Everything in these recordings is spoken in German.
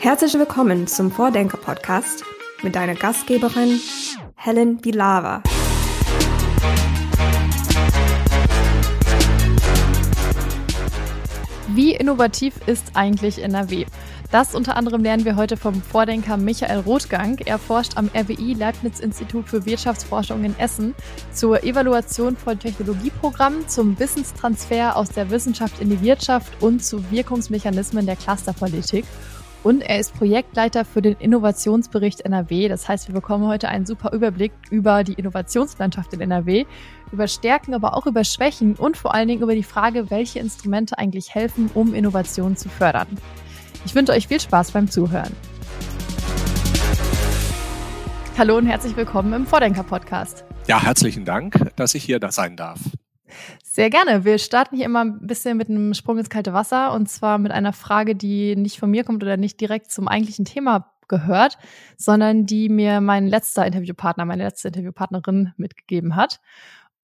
Herzlich willkommen zum Vordenker-Podcast mit deiner Gastgeberin Helen Bilava. Wie innovativ ist eigentlich NRW? Das unter anderem lernen wir heute vom Vordenker Michael Rothgang. Er forscht am RWI Leibniz Institut für Wirtschaftsforschung in Essen zur Evaluation von Technologieprogrammen, zum Wissenstransfer aus der Wissenschaft in die Wirtschaft und zu Wirkungsmechanismen der Clusterpolitik. Und er ist Projektleiter für den Innovationsbericht NRW. Das heißt, wir bekommen heute einen super Überblick über die Innovationslandschaft in NRW, über Stärken, aber auch über Schwächen und vor allen Dingen über die Frage, welche Instrumente eigentlich helfen, um Innovationen zu fördern. Ich wünsche euch viel Spaß beim Zuhören. Hallo und herzlich willkommen im Vordenker-Podcast. Ja, herzlichen Dank, dass ich hier da sein darf. Sehr gerne. Wir starten hier immer ein bisschen mit einem Sprung ins kalte Wasser und zwar mit einer Frage, die nicht von mir kommt oder nicht direkt zum eigentlichen Thema gehört, sondern die mir mein letzter Interviewpartner, meine letzte Interviewpartnerin mitgegeben hat.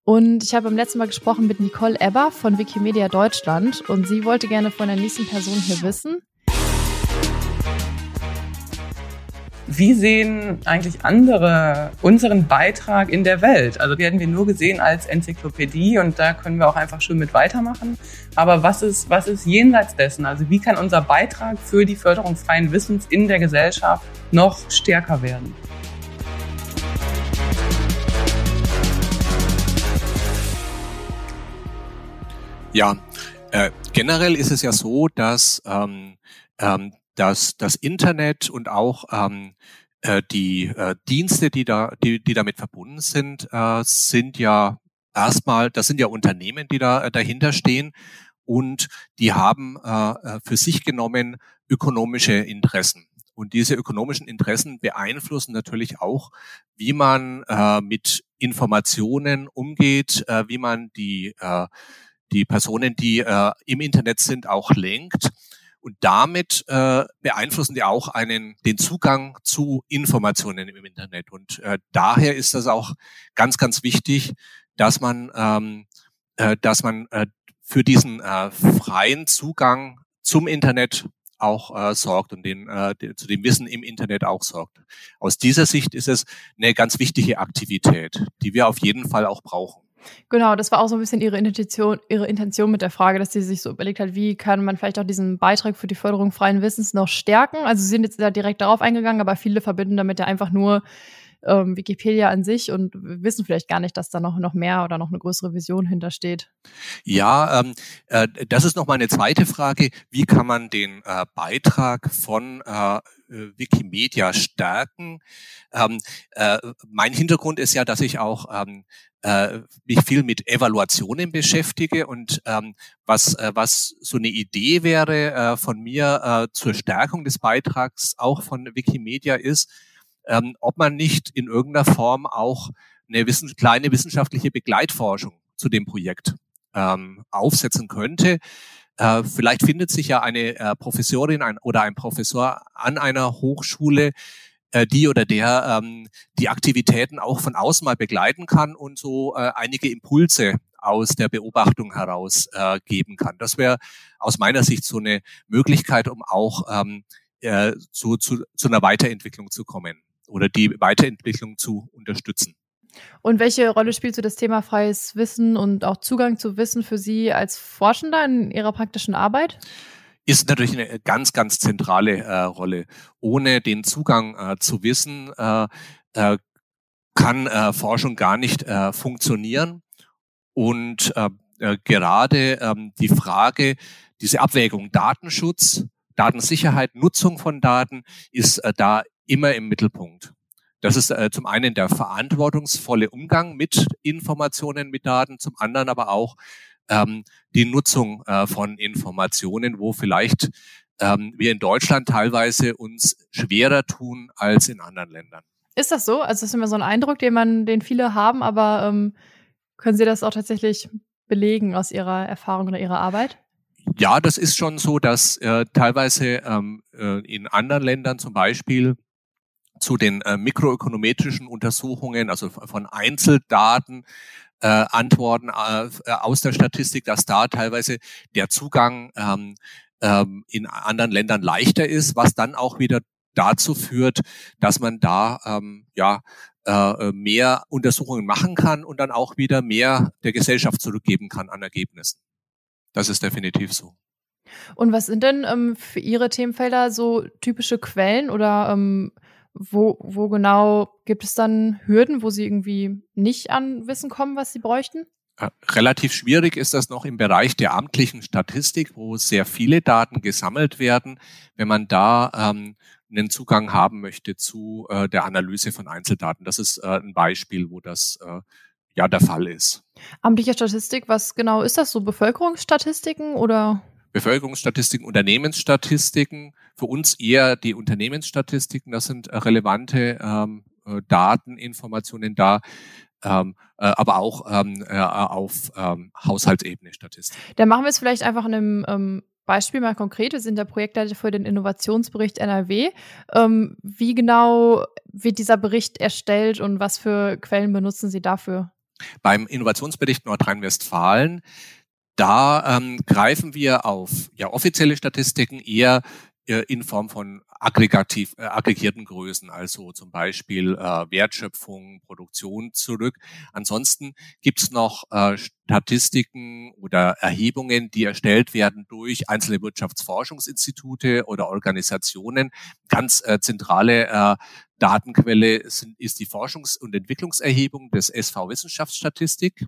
Und ich habe beim letzten Mal gesprochen mit Nicole Ebber von Wikimedia Deutschland und sie wollte gerne von der nächsten Person hier wissen, wie sehen eigentlich andere unseren Beitrag in der Welt? Also werden wir nur gesehen als Enzyklopädie und da können wir auch einfach schön mit weitermachen. Aber was ist, was ist jenseits dessen? Also wie kann unser Beitrag für die Förderung freien Wissens in der Gesellschaft noch stärker werden? Ja, äh, generell ist es ja so, dass ähm, ähm, dass das Internet und auch ähm, äh, die äh, Dienste, die da, die, die damit verbunden sind, äh, sind ja erstmal, das sind ja Unternehmen, die da äh, dahinter stehen und die haben äh, äh, für sich genommen ökonomische Interessen. Und diese ökonomischen Interessen beeinflussen natürlich auch, wie man äh, mit Informationen umgeht, äh, wie man die, äh, die Personen, die äh, im Internet sind, auch lenkt. Und damit äh, beeinflussen die auch einen, den Zugang zu Informationen im Internet. Und äh, daher ist das auch ganz, ganz wichtig, dass man, ähm, äh, dass man äh, für diesen äh, freien Zugang zum Internet auch äh, sorgt und den, äh, zu dem Wissen im Internet auch sorgt. Aus dieser Sicht ist es eine ganz wichtige Aktivität, die wir auf jeden Fall auch brauchen. Genau, das war auch so ein bisschen ihre Intention, ihre Intention mit der Frage, dass sie sich so überlegt hat, wie kann man vielleicht auch diesen Beitrag für die Förderung freien Wissens noch stärken. Also sie sind jetzt da direkt darauf eingegangen, aber viele verbinden damit ja einfach nur ähm, Wikipedia an sich und wissen vielleicht gar nicht, dass da noch, noch mehr oder noch eine größere Vision hintersteht. Ja, ähm, äh, das ist noch mal eine zweite Frage. Wie kann man den äh, Beitrag von äh, Wikimedia stärken? Ähm, äh, mein Hintergrund ist ja, dass ich auch ähm, äh, mich viel mit Evaluationen beschäftige und ähm, was, äh, was so eine Idee wäre äh, von mir äh, zur Stärkung des Beitrags auch von Wikimedia ist, ähm, ob man nicht in irgendeiner Form auch eine wissen, kleine wissenschaftliche Begleitforschung zu dem Projekt ähm, aufsetzen könnte. Äh, vielleicht findet sich ja eine äh, Professorin ein, oder ein Professor an einer Hochschule, äh, die oder der ähm, die Aktivitäten auch von außen mal begleiten kann und so äh, einige Impulse aus der Beobachtung heraus äh, geben kann. Das wäre aus meiner Sicht so eine Möglichkeit, um auch ähm, äh, zu, zu, zu einer Weiterentwicklung zu kommen oder die Weiterentwicklung zu unterstützen. Und welche Rolle spielt so das Thema freies Wissen und auch Zugang zu Wissen für Sie als Forschender in Ihrer praktischen Arbeit? ist natürlich eine ganz, ganz zentrale äh, Rolle. Ohne den Zugang äh, zu Wissen äh, äh, kann äh, Forschung gar nicht äh, funktionieren. Und äh, äh, gerade ähm, die Frage, diese Abwägung Datenschutz, Datensicherheit, Nutzung von Daten ist äh, da immer im Mittelpunkt. Das ist äh, zum einen der verantwortungsvolle Umgang mit Informationen, mit Daten, zum anderen aber auch ähm, die Nutzung äh, von Informationen, wo vielleicht ähm, wir in Deutschland teilweise uns schwerer tun als in anderen Ländern. Ist das so? Also das ist immer so ein Eindruck, den man, den viele haben, aber ähm, können Sie das auch tatsächlich belegen aus Ihrer Erfahrung oder Ihrer Arbeit? Ja, das ist schon so, dass äh, teilweise ähm, äh, in anderen Ländern zum Beispiel zu den äh, mikroökonometrischen Untersuchungen, also von Einzeldaten, äh, Antworten äh, aus der Statistik, dass da teilweise der Zugang ähm, ähm, in anderen Ländern leichter ist, was dann auch wieder dazu führt, dass man da ähm, ja äh, mehr Untersuchungen machen kann und dann auch wieder mehr der Gesellschaft zurückgeben kann an Ergebnissen. Das ist definitiv so. Und was sind denn ähm, für Ihre Themenfelder so typische Quellen oder ähm, wo, wo genau gibt es dann Hürden, wo Sie irgendwie nicht an Wissen kommen, was Sie bräuchten? Äh, relativ schwierig ist das noch im Bereich der amtlichen Statistik, wo sehr viele Daten gesammelt werden. Wenn man da ähm, einen Zugang haben möchte zu äh, der Analyse von Einzeldaten, das ist äh, ein Beispiel, wo das äh, ja der Fall ist. Amtliche Statistik, was genau ist das? So Bevölkerungsstatistiken oder? Bevölkerungsstatistiken, Unternehmensstatistiken. Für uns eher die Unternehmensstatistiken. Das sind äh, relevante ähm, äh, Daten, Informationen da. Ähm, äh, aber auch ähm, äh, auf ähm, Haushaltsebene Statistik. Dann machen wir es vielleicht einfach in einem ähm, Beispiel mal konkret. Wir sind der Projektleiter für den Innovationsbericht NRW. Ähm, wie genau wird dieser Bericht erstellt und was für Quellen benutzen Sie dafür? Beim Innovationsbericht Nordrhein-Westfalen da ähm, greifen wir auf ja, offizielle Statistiken eher äh, in Form von aggregativ, äh, aggregierten Größen, also zum Beispiel äh, Wertschöpfung, Produktion zurück. Ansonsten gibt's noch äh, Statistiken oder Erhebungen, die erstellt werden durch einzelne Wirtschaftsforschungsinstitute oder Organisationen. Ganz äh, zentrale äh, Datenquelle sind, ist die Forschungs- und Entwicklungserhebung des SV Wissenschaftsstatistik,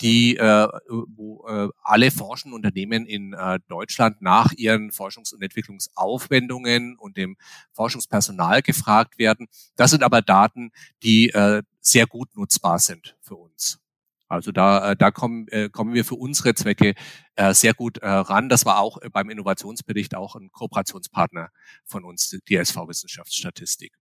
die äh, wo äh, alle forschenden Unternehmen in äh, Deutschland nach ihren Forschungs- und Entwicklungsaufwendungen und dem Forschungspersonal gefragt werden. Das sind aber Daten, die äh, sehr gut nutzbar sind für uns. Also da, äh, da kommen, äh, kommen wir für unsere Zwecke äh, sehr gut ran. Das war auch beim Innovationsbericht auch ein Kooperationspartner von uns, die SV Wissenschaftsstatistik.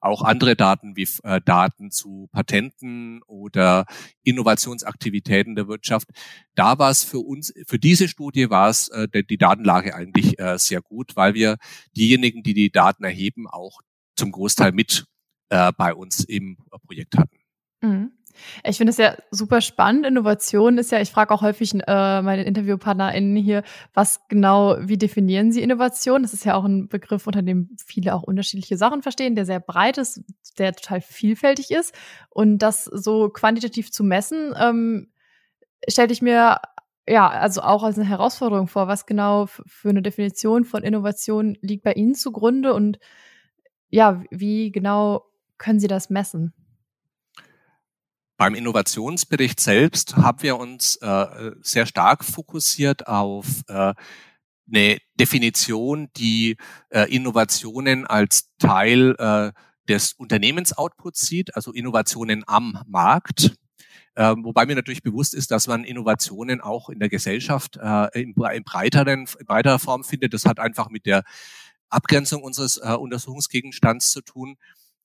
Auch andere Daten wie äh, Daten zu Patenten oder Innovationsaktivitäten der Wirtschaft. Da war es für uns, für diese Studie war es äh, die Datenlage eigentlich äh, sehr gut, weil wir diejenigen, die die Daten erheben, auch zum Großteil mit äh, bei uns im Projekt hatten. Mhm. Ich finde es ja super spannend. Innovation ist ja, ich frage auch häufig äh, meine InterviewpartnerInnen hier, was genau, wie definieren sie Innovation? Das ist ja auch ein Begriff, unter dem viele auch unterschiedliche Sachen verstehen, der sehr breit ist, der total vielfältig ist. Und das so quantitativ zu messen, ähm, stelle ich mir ja, also auch als eine Herausforderung vor. Was genau für eine Definition von Innovation liegt bei Ihnen zugrunde und ja, wie genau können Sie das messen? Beim Innovationsbericht selbst haben wir uns äh, sehr stark fokussiert auf äh, eine Definition, die äh, Innovationen als Teil äh, des Unternehmensoutputs sieht, also Innovationen am Markt. Äh, wobei mir natürlich bewusst ist, dass man Innovationen auch in der Gesellschaft äh, in, in, breiteren, in breiterer Form findet. Das hat einfach mit der Abgrenzung unseres äh, Untersuchungsgegenstands zu tun.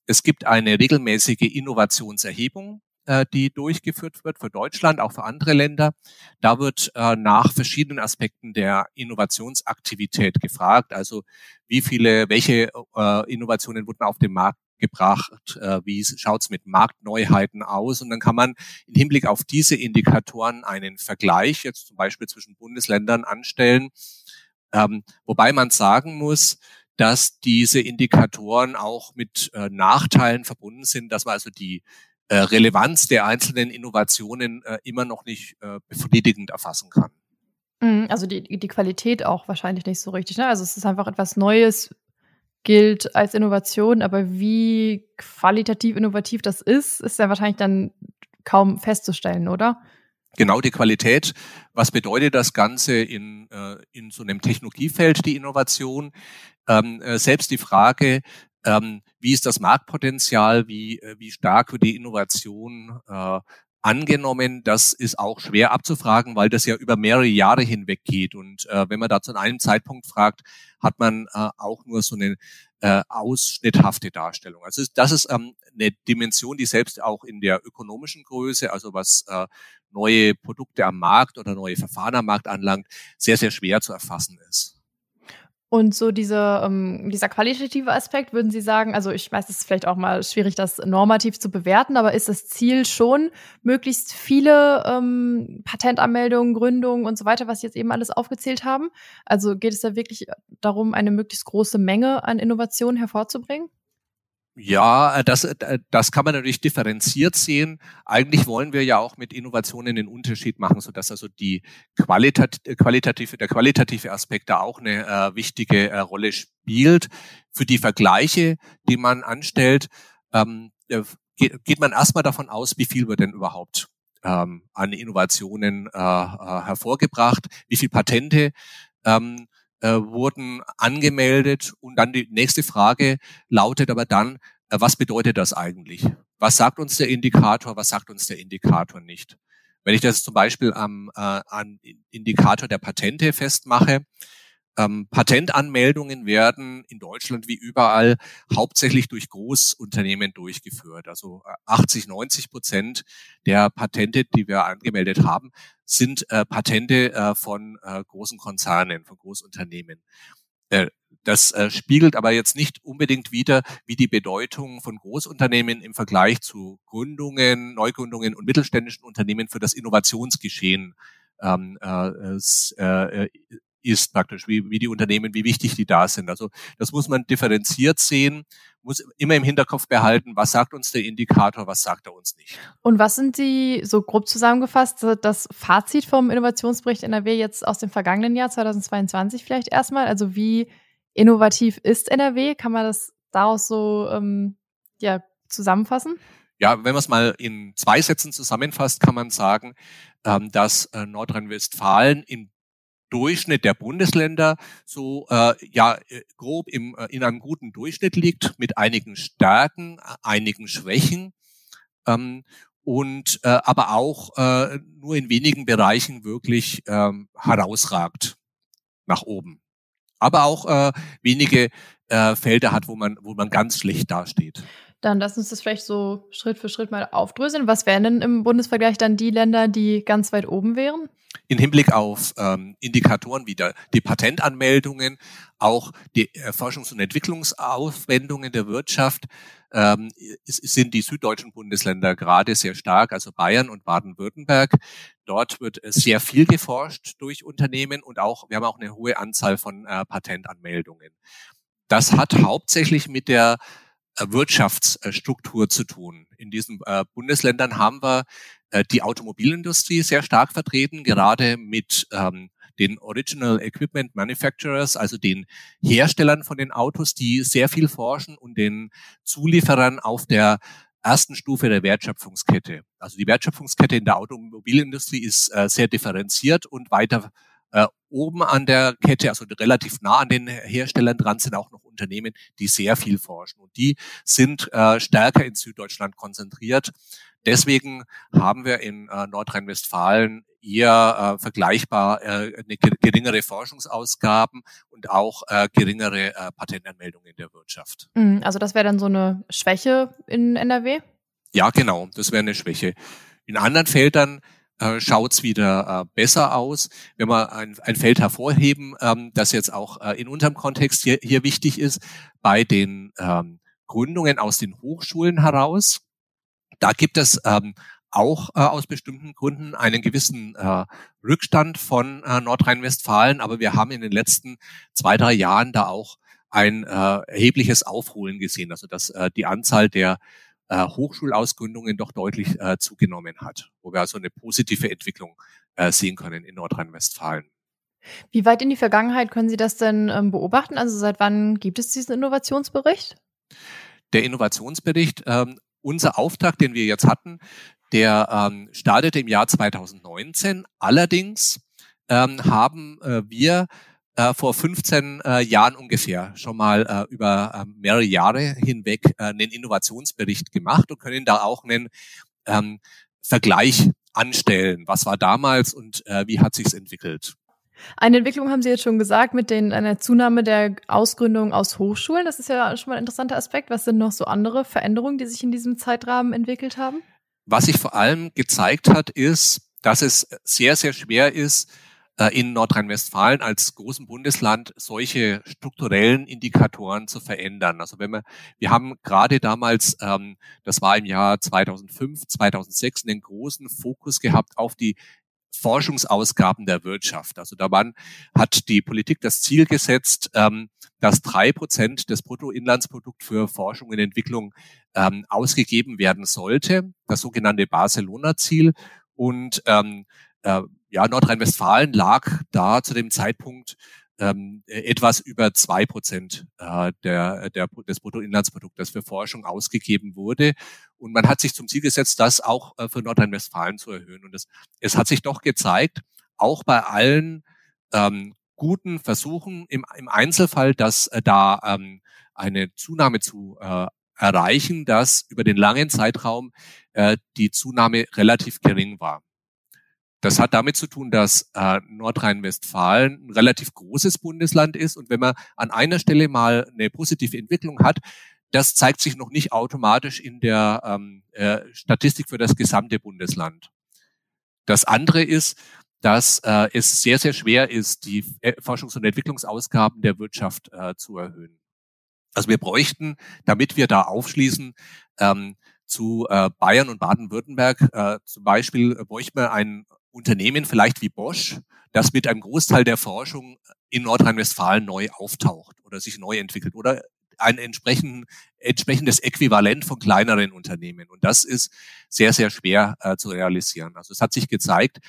Es gibt eine regelmäßige Innovationserhebung, äh, die durchgeführt wird für Deutschland, auch für andere Länder. Da wird äh, nach verschiedenen Aspekten der Innovationsaktivität gefragt. Also wie viele, welche äh, Innovationen wurden auf den Markt gebracht, äh, wie schaut's mit Marktneuheiten aus. Und dann kann man im Hinblick auf diese Indikatoren einen Vergleich jetzt zum Beispiel zwischen Bundesländern anstellen. Ähm, wobei man sagen muss, dass diese Indikatoren auch mit äh, Nachteilen verbunden sind, dass man also die äh, Relevanz der einzelnen Innovationen äh, immer noch nicht äh, befriedigend erfassen kann. Mhm, also die, die Qualität auch wahrscheinlich nicht so richtig. Ne? Also es ist einfach etwas Neues, gilt als Innovation, aber wie qualitativ innovativ das ist, ist ja wahrscheinlich dann kaum festzustellen, oder? Genau die Qualität. Was bedeutet das Ganze in, äh, in so einem Technologiefeld, die Innovation? Ähm, äh, selbst die Frage, ähm, wie ist das Marktpotenzial, wie, äh, wie stark wird die Innovation äh, angenommen. Das ist auch schwer abzufragen, weil das ja über mehrere Jahre hinweg geht. Und äh, wenn man da zu einem Zeitpunkt fragt, hat man äh, auch nur so eine äh, ausschnitthafte Darstellung. Also das ist ähm, eine Dimension, die selbst auch in der ökonomischen Größe, also was äh, neue Produkte am Markt oder neue Verfahren am Markt anlangt, sehr, sehr schwer zu erfassen ist. Und so diese, ähm, dieser qualitative Aspekt, würden Sie sagen, also ich weiß, es ist vielleicht auch mal schwierig, das normativ zu bewerten, aber ist das Ziel schon, möglichst viele ähm, Patentanmeldungen, Gründungen und so weiter, was Sie jetzt eben alles aufgezählt haben? Also geht es da wirklich darum, eine möglichst große Menge an Innovationen hervorzubringen? Ja, äh, das, äh, das kann man natürlich differenziert sehen. Eigentlich wollen wir ja auch mit Innovationen den Unterschied machen, so dass also die Qualitat, qualitative, der qualitative Aspekt da auch eine äh, wichtige äh, Rolle spielt. Für die Vergleiche, die man anstellt, ähm, äh, geht, geht man erstmal davon aus, wie viel wird denn überhaupt ähm, an Innovationen äh, hervorgebracht, wie viel Patente ähm, äh, wurden angemeldet. Und dann die nächste Frage lautet aber dann, äh, was bedeutet das eigentlich? Was sagt uns der Indikator, was sagt uns der Indikator nicht? Wenn ich das zum Beispiel am äh, an Indikator der Patente festmache, ähm, Patentanmeldungen werden in Deutschland wie überall hauptsächlich durch Großunternehmen durchgeführt. Also 80, äh, 90 Prozent der Patente, die wir angemeldet haben, sind äh, Patente äh, von äh, großen Konzernen, von Großunternehmen. Äh, das äh, spiegelt aber jetzt nicht unbedingt wider, wie die Bedeutung von Großunternehmen im Vergleich zu Gründungen, Neugründungen und mittelständischen Unternehmen für das Innovationsgeschehen ähm, äh, äh, ist praktisch, wie, wie die Unternehmen, wie wichtig die da sind. Also das muss man differenziert sehen, muss immer im Hinterkopf behalten, was sagt uns der Indikator, was sagt er uns nicht. Und was sind die, so grob zusammengefasst, das Fazit vom Innovationsbericht NRW jetzt aus dem vergangenen Jahr 2022 vielleicht erstmal? Also wie innovativ ist NRW? Kann man das daraus so ähm, ja, zusammenfassen? Ja, wenn man es mal in zwei Sätzen zusammenfasst, kann man sagen, ähm, dass äh, Nordrhein-Westfalen in Durchschnitt der Bundesländer so äh, ja äh, grob im, äh, in einem guten Durchschnitt liegt mit einigen Stärken, einigen Schwächen ähm, und äh, aber auch äh, nur in wenigen Bereichen wirklich ähm, herausragt nach oben. Aber auch äh, wenige äh, Felder hat, wo man wo man ganz schlecht dasteht. Dann lass uns das vielleicht so Schritt für Schritt mal aufdröseln. Was wären denn im Bundesvergleich dann die Länder, die ganz weit oben wären? In Hinblick auf ähm, Indikatoren wie der, die Patentanmeldungen, auch die äh, Forschungs- und Entwicklungsaufwendungen der Wirtschaft, ähm, sind die süddeutschen Bundesländer gerade sehr stark, also Bayern und Baden-Württemberg. Dort wird sehr viel geforscht durch Unternehmen und auch, wir haben auch eine hohe Anzahl von äh, Patentanmeldungen. Das hat hauptsächlich mit der äh, Wirtschaftsstruktur zu tun. In diesen äh, Bundesländern haben wir äh, die Automobilindustrie sehr stark vertreten, gerade mit ähm, den Original Equipment Manufacturers, also den Herstellern von den Autos, die sehr viel forschen und den Zulieferern auf der ersten Stufe der Wertschöpfungskette. Also die Wertschöpfungskette in der Automobilindustrie ist äh, sehr differenziert und weiter äh, oben an der Kette, also relativ nah an den Herstellern dran, sind auch noch Unternehmen, die sehr viel forschen. Und die sind äh, stärker in Süddeutschland konzentriert. Deswegen haben wir in äh, Nordrhein-Westfalen eher äh, vergleichbar äh, eine geringere Forschungsausgaben und auch äh, geringere äh, Patentanmeldungen in der Wirtschaft. Mhm, also das wäre dann so eine Schwäche in NRW? Ja, genau, das wäre eine Schwäche. In anderen Feldern äh, schaut's wieder äh, besser aus. Wenn wir ein, ein Feld hervorheben, ähm, das jetzt auch äh, in unserem Kontext hier, hier wichtig ist, bei den ähm, Gründungen aus den Hochschulen heraus, da gibt es ähm, auch äh, aus bestimmten Gründen einen gewissen äh, Rückstand von äh, Nordrhein-Westfalen, aber wir haben in den letzten zwei, drei Jahren da auch ein äh, erhebliches Aufholen gesehen, also dass äh, die Anzahl der äh, Hochschulausgründungen doch deutlich äh, zugenommen hat, wo wir also eine positive Entwicklung äh, sehen können in Nordrhein-Westfalen. Wie weit in die Vergangenheit können Sie das denn ähm, beobachten? Also seit wann gibt es diesen Innovationsbericht? Der Innovationsbericht, ähm, unser Auftrag, den wir jetzt hatten, der ähm, startete im Jahr 2019. Allerdings ähm, haben äh, wir äh, vor 15 äh, Jahren ungefähr schon mal äh, über äh, mehrere Jahre hinweg äh, einen Innovationsbericht gemacht und können da auch einen ähm, Vergleich anstellen. Was war damals und äh, wie hat sich's entwickelt? Eine Entwicklung haben Sie jetzt schon gesagt mit den, einer Zunahme der Ausgründung aus Hochschulen. Das ist ja schon mal ein interessanter Aspekt. Was sind noch so andere Veränderungen, die sich in diesem Zeitrahmen entwickelt haben? Was sich vor allem gezeigt hat, ist, dass es sehr, sehr schwer ist, in Nordrhein-Westfalen als großem Bundesland solche strukturellen Indikatoren zu verändern. Also wenn wir, wir haben gerade damals, ähm, das war im Jahr 2005, 2006, einen großen Fokus gehabt auf die Forschungsausgaben der Wirtschaft. Also da waren, hat die Politik das Ziel gesetzt, ähm, dass drei Prozent des Bruttoinlandsprodukts für Forschung und Entwicklung ähm, ausgegeben werden sollte, das sogenannte Barcelona-Ziel. Und äh, ja, Nordrhein-Westfalen lag da zu dem Zeitpunkt ähm, etwas über zwei Prozent äh, der, der, des Bruttoinlandsprodukts für Forschung ausgegeben wurde. Und man hat sich zum Ziel gesetzt, das auch äh, für Nordrhein-Westfalen zu erhöhen. Und es, es hat sich doch gezeigt, auch bei allen ähm, guten Versuchen im, im Einzelfall, dass äh, da ähm, eine Zunahme zu äh, erreichen, dass über den langen Zeitraum äh, die Zunahme relativ gering war. Das hat damit zu tun, dass äh, Nordrhein-Westfalen ein relativ großes Bundesland ist und wenn man an einer Stelle mal eine positive Entwicklung hat, das zeigt sich noch nicht automatisch in der ähm, äh, Statistik für das gesamte Bundesland. Das andere ist, dass äh, es sehr, sehr schwer ist, die äh, Forschungs- und Entwicklungsausgaben der Wirtschaft äh, zu erhöhen. Also wir bräuchten, damit wir da aufschließen, ähm, zu äh, Bayern und Baden-Württemberg äh, zum Beispiel bräuchten wir ein Unternehmen vielleicht wie Bosch, das mit einem Großteil der Forschung in Nordrhein-Westfalen neu auftaucht oder sich neu entwickelt oder ein entsprechend, entsprechendes Äquivalent von kleineren Unternehmen. Und das ist sehr, sehr schwer äh, zu realisieren. Also es hat sich gezeigt,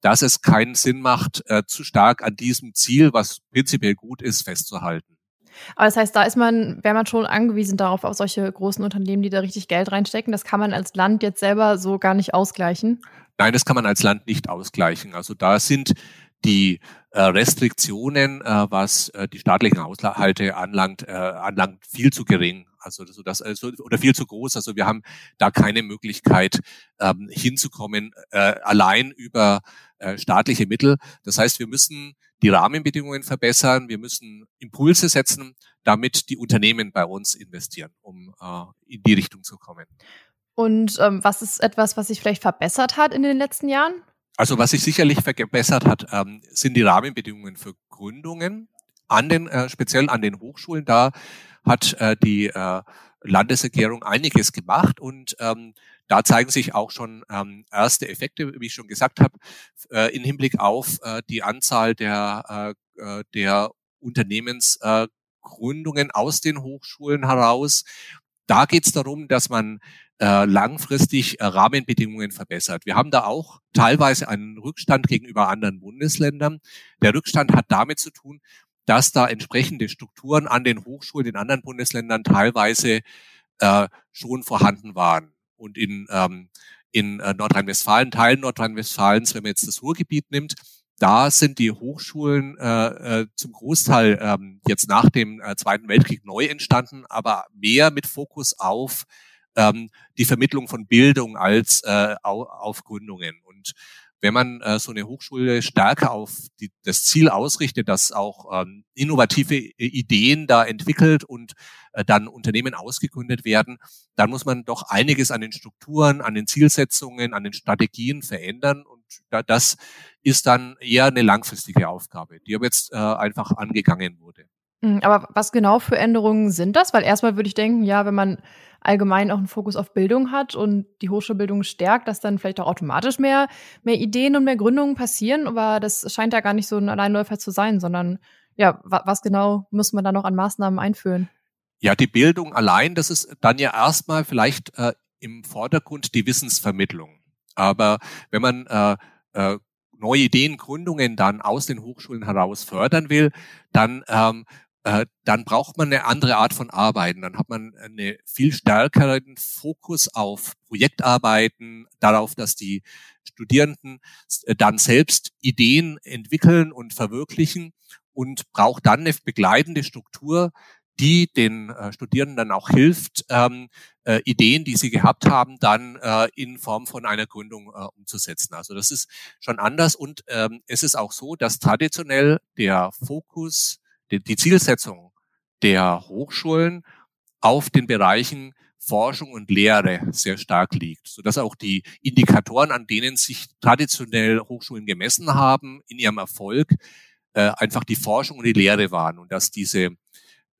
dass es keinen Sinn macht, äh, zu stark an diesem Ziel, was prinzipiell gut ist, festzuhalten. Aber das heißt, da ist man, wäre man schon angewiesen darauf, auf solche großen Unternehmen, die da richtig Geld reinstecken. Das kann man als Land jetzt selber so gar nicht ausgleichen. Nein, das kann man als Land nicht ausgleichen. Also da sind die äh, Restriktionen, äh, was äh, die staatlichen Haushalte anlangt, anlangt, viel zu gering. Also so das oder viel zu groß. Also wir haben da keine Möglichkeit ähm, hinzukommen allein über staatliche Mittel. Das heißt, wir müssen die Rahmenbedingungen verbessern, wir müssen Impulse setzen, damit die Unternehmen bei uns investieren, um äh, in die Richtung zu kommen. Und ähm, was ist etwas, was sich vielleicht verbessert hat in den letzten Jahren? Also was sich sicherlich verbessert hat, ähm, sind die Rahmenbedingungen für Gründungen an den äh, speziell an den Hochschulen. Da hat äh, die äh, Landesregierung einiges gemacht und ähm, da zeigen sich auch schon ähm, erste Effekte, wie ich schon gesagt habe, äh, in Hinblick auf äh, die Anzahl der, äh, äh der Unternehmensgründungen äh, aus den Hochschulen heraus. Da geht es darum, dass man äh, langfristig äh, Rahmenbedingungen verbessert. Wir haben da auch teilweise einen Rückstand gegenüber anderen Bundesländern. Der Rückstand hat damit zu tun, dass da entsprechende Strukturen an den Hochschulen in anderen Bundesländern teilweise äh, schon vorhanden waren. Und in, ähm, in äh, Nordrhein-Westfalen, Teilen Nordrhein-Westfalens, wenn man jetzt das Ruhrgebiet nimmt, da sind die Hochschulen äh, äh, zum Großteil ähm, jetzt nach dem äh, Zweiten Weltkrieg neu entstanden, aber mehr mit Fokus auf ähm, die Vermittlung von Bildung als äh, auf Gründungen. Und wenn man äh, so eine Hochschule stärker auf die, das Ziel ausrichtet, dass auch ähm, innovative Ideen da entwickelt und äh, dann Unternehmen ausgegründet werden, dann muss man doch einiges an den Strukturen, an den Zielsetzungen, an den Strategien verändern. Und da, das ist dann eher eine langfristige Aufgabe, die aber jetzt äh, einfach angegangen wurde. Hm, aber was genau für Änderungen sind das? Weil erstmal würde ich denken, ja, wenn man allgemein auch einen Fokus auf Bildung hat und die Hochschulbildung stärkt, dass dann vielleicht auch automatisch mehr, mehr Ideen und mehr Gründungen passieren. Aber das scheint ja gar nicht so ein Alleinläufer zu sein, sondern ja, was genau muss man da noch an Maßnahmen einführen? Ja, die Bildung allein, das ist dann ja erstmal vielleicht äh, im Vordergrund die Wissensvermittlung. Aber wenn man äh, äh, neue Ideen, Gründungen dann aus den Hochschulen heraus fördern will, dann ähm, äh, dann braucht man eine andere Art von Arbeiten. Dann hat man einen viel stärkeren Fokus auf Projektarbeiten, darauf, dass die Studierenden äh, dann selbst Ideen entwickeln und verwirklichen und braucht dann eine begleitende Struktur, die den äh, Studierenden dann auch hilft, ähm, äh, Ideen, die sie gehabt haben, dann in Form von einer Gründung umzusetzen. Also das ist schon anders und ähm, es ist auch so, dass traditionell der Fokus die, die Zielsetzung der Hochschulen auf den Bereichen Forschung und Lehre sehr stark liegt, sodass auch die Indikatoren, an denen sich traditionell Hochschulen gemessen haben in ihrem Erfolg, äh, einfach die Forschung und die Lehre waren und dass diese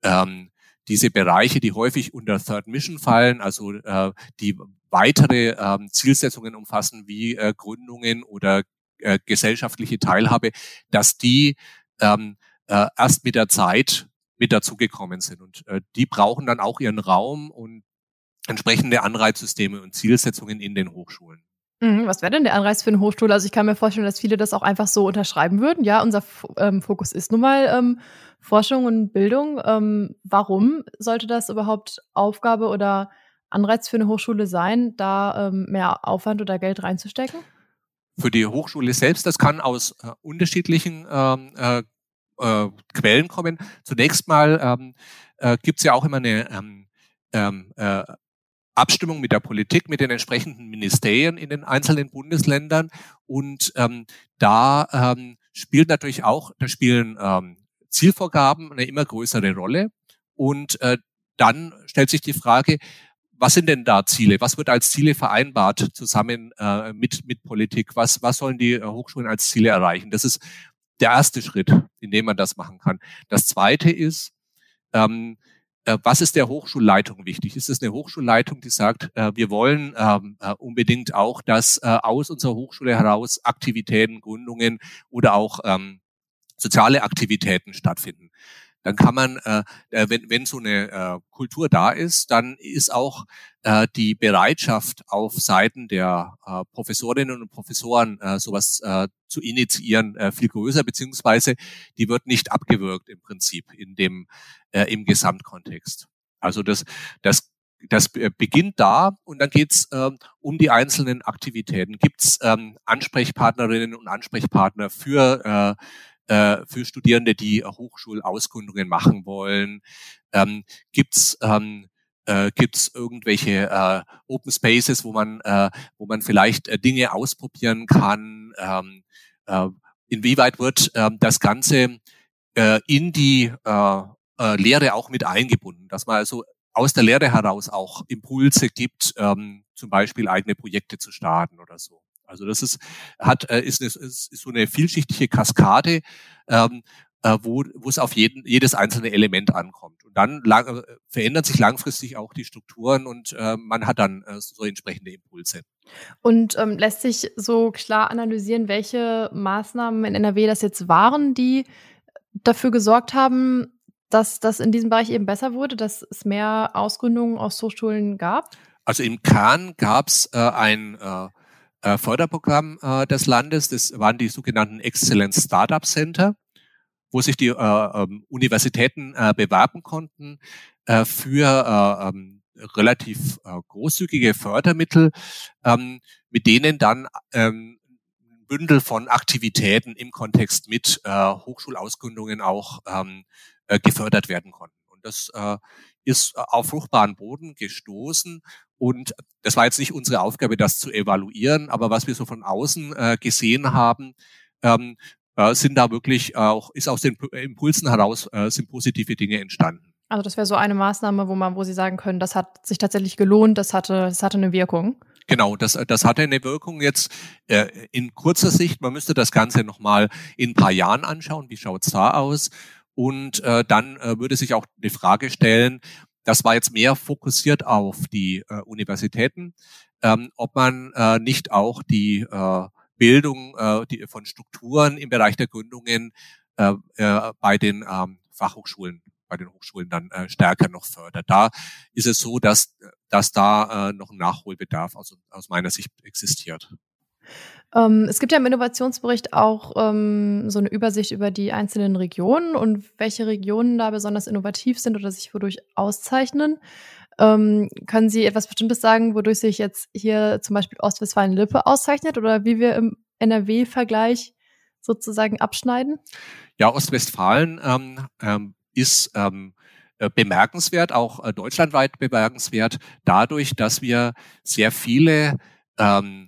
ähm, diese Bereiche, die häufig unter Third Mission fallen, also äh, die weitere ähm, Zielsetzungen umfassen wie äh, Gründungen oder äh, gesellschaftliche Teilhabe, dass die ähm, äh, erst mit der Zeit mit dazugekommen sind. Und äh, die brauchen dann auch ihren Raum und entsprechende Anreizsysteme und Zielsetzungen in den Hochschulen. Mhm, was wäre denn der Anreiz für eine Hochschule? Also ich kann mir vorstellen, dass viele das auch einfach so unterschreiben würden. Ja, unser ähm, Fokus ist nun mal ähm, Forschung und Bildung. Ähm, warum sollte das überhaupt Aufgabe oder Anreiz für eine Hochschule sein, da ähm, mehr Aufwand oder Geld reinzustecken? Für die Hochschule selbst, das kann aus äh, unterschiedlichen ähm, äh, äh, Quellen kommen. Zunächst mal ähm, äh, gibt es ja auch immer eine ähm, ähm, äh, Abstimmung mit der Politik, mit den entsprechenden Ministerien in den einzelnen Bundesländern. Und ähm, da ähm, spielt natürlich auch, da spielen ähm, Zielvorgaben eine immer größere Rolle. Und äh, dann stellt sich die Frage, was sind denn da Ziele? Was wird als Ziele vereinbart zusammen äh, mit, mit Politik? Was, was sollen die Hochschulen als Ziele erreichen? Das ist der erste Schritt, in dem man das machen kann. Das zweite ist, ähm, äh, was ist der Hochschulleitung wichtig? Ist es eine Hochschulleitung, die sagt, äh, wir wollen ähm, äh, unbedingt auch, dass äh, aus unserer Hochschule heraus Aktivitäten, Gründungen oder auch ähm, soziale Aktivitäten stattfinden? Dann kann man, äh, äh, wenn, wenn so eine äh, Kultur da ist, dann ist auch äh, die Bereitschaft auf Seiten der äh, Professorinnen und Professoren äh, sowas äh, zu initiieren äh, viel größer, beziehungsweise die wird nicht abgewürgt im Prinzip in dem äh, im Gesamtkontext. Also das, das das beginnt da und dann geht's ähm, um die einzelnen Aktivitäten. Gibt's ähm, Ansprechpartnerinnen und Ansprechpartner für äh, äh, für Studierende, die Hochschulauskundungen machen wollen? Ähm, gibt's ähm, äh, gibt's irgendwelche äh, Open Spaces, wo man äh, wo man vielleicht äh, Dinge ausprobieren kann? Ähm, äh, inwieweit wird äh, das Ganze äh, in die äh, äh, Lehre auch mit eingebunden, dass man also aus der Lehre heraus auch Impulse gibt, ähm, zum Beispiel eigene Projekte zu starten oder so. Also das ist, hat, äh, ist, ist, ist so eine vielschichtige Kaskade, ähm, äh, wo, wo es auf jeden, jedes einzelne Element ankommt. Und dann lang, äh, verändern sich langfristig auch die Strukturen und äh, man hat dann äh, so entsprechende Impulse. Und ähm, lässt sich so klar analysieren, welche Maßnahmen in NRW das jetzt waren, die dafür gesorgt haben, dass das in diesem Bereich eben besser wurde, dass es mehr Ausgründungen aus Hochschulen gab? Also im Kern gab es äh, ein äh, äh, Förderprogramm äh, des Landes. Das waren die sogenannten Excellence Startup Center, wo sich die äh, ähm, Universitäten äh, bewerben konnten äh, für äh, ähm, relativ großzügige Fördermittel, ähm, mit denen dann ähm, Bündel von Aktivitäten im Kontext mit Hochschulausgründungen auch gefördert werden konnten. Und das ist auf fruchtbaren Boden gestoßen und das war jetzt nicht unsere Aufgabe, das zu evaluieren, aber was wir so von außen äh, gesehen haben, ähm, äh, sind da wirklich auch, ist aus den Impulsen heraus, äh, sind positive Dinge entstanden. Also das wäre so eine Maßnahme, wo man, wo Sie sagen können, das hat sich tatsächlich gelohnt, das hatte, das hatte eine Wirkung. Genau, das, das hatte eine Wirkung jetzt äh, in kurzer Sicht. Man müsste das Ganze nochmal in ein paar Jahren anschauen. Wie schaut's da aus? Und äh, dann äh, würde sich auch die Frage stellen, das war jetzt mehr fokussiert auf die äh, Universitäten, ähm, ob man äh, nicht auch die äh, Bildung äh, die, von Strukturen im Bereich der Gründungen äh, äh, bei den ähm, Fachhochschulen bei den Hochschulen dann äh, stärker noch fördert. Da ist es so, dass, dass da äh, noch ein Nachholbedarf aus, aus meiner Sicht existiert. Ähm, es gibt ja im Innovationsbericht auch ähm, so eine Übersicht über die einzelnen Regionen und welche Regionen da besonders innovativ sind oder sich wodurch auszeichnen. Ähm, können Sie etwas Bestimmtes sagen, wodurch sich jetzt hier zum Beispiel Ostwestfalen-Lippe auszeichnet oder wie wir im NRW-Vergleich sozusagen abschneiden? Ja, Ostwestfalen ähm, ähm, ist ähm, äh, bemerkenswert, auch äh, deutschlandweit bemerkenswert, dadurch, dass wir sehr viele ähm,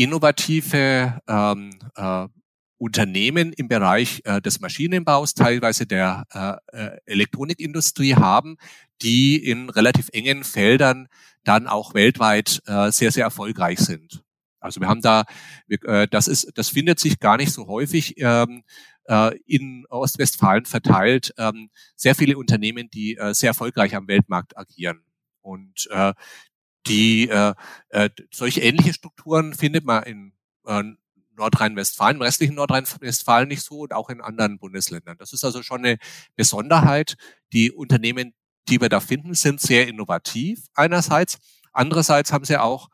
innovative ähm, äh, Unternehmen im Bereich äh, des Maschinenbaus, teilweise der äh, äh, Elektronikindustrie haben, die in relativ engen Feldern dann auch weltweit äh, sehr, sehr erfolgreich sind. Also wir haben da, wir, äh, das ist, das findet sich gar nicht so häufig ähm, äh, in Ostwestfalen verteilt. Ähm, sehr viele Unternehmen, die äh, sehr erfolgreich am Weltmarkt agieren. Und äh, die äh, äh, solche ähnliche Strukturen findet man in äh, Nordrhein-Westfalen, im restlichen Nordrhein-Westfalen nicht so und auch in anderen Bundesländern. Das ist also schon eine Besonderheit. Die Unternehmen, die wir da finden, sind sehr innovativ einerseits. Andererseits haben sie auch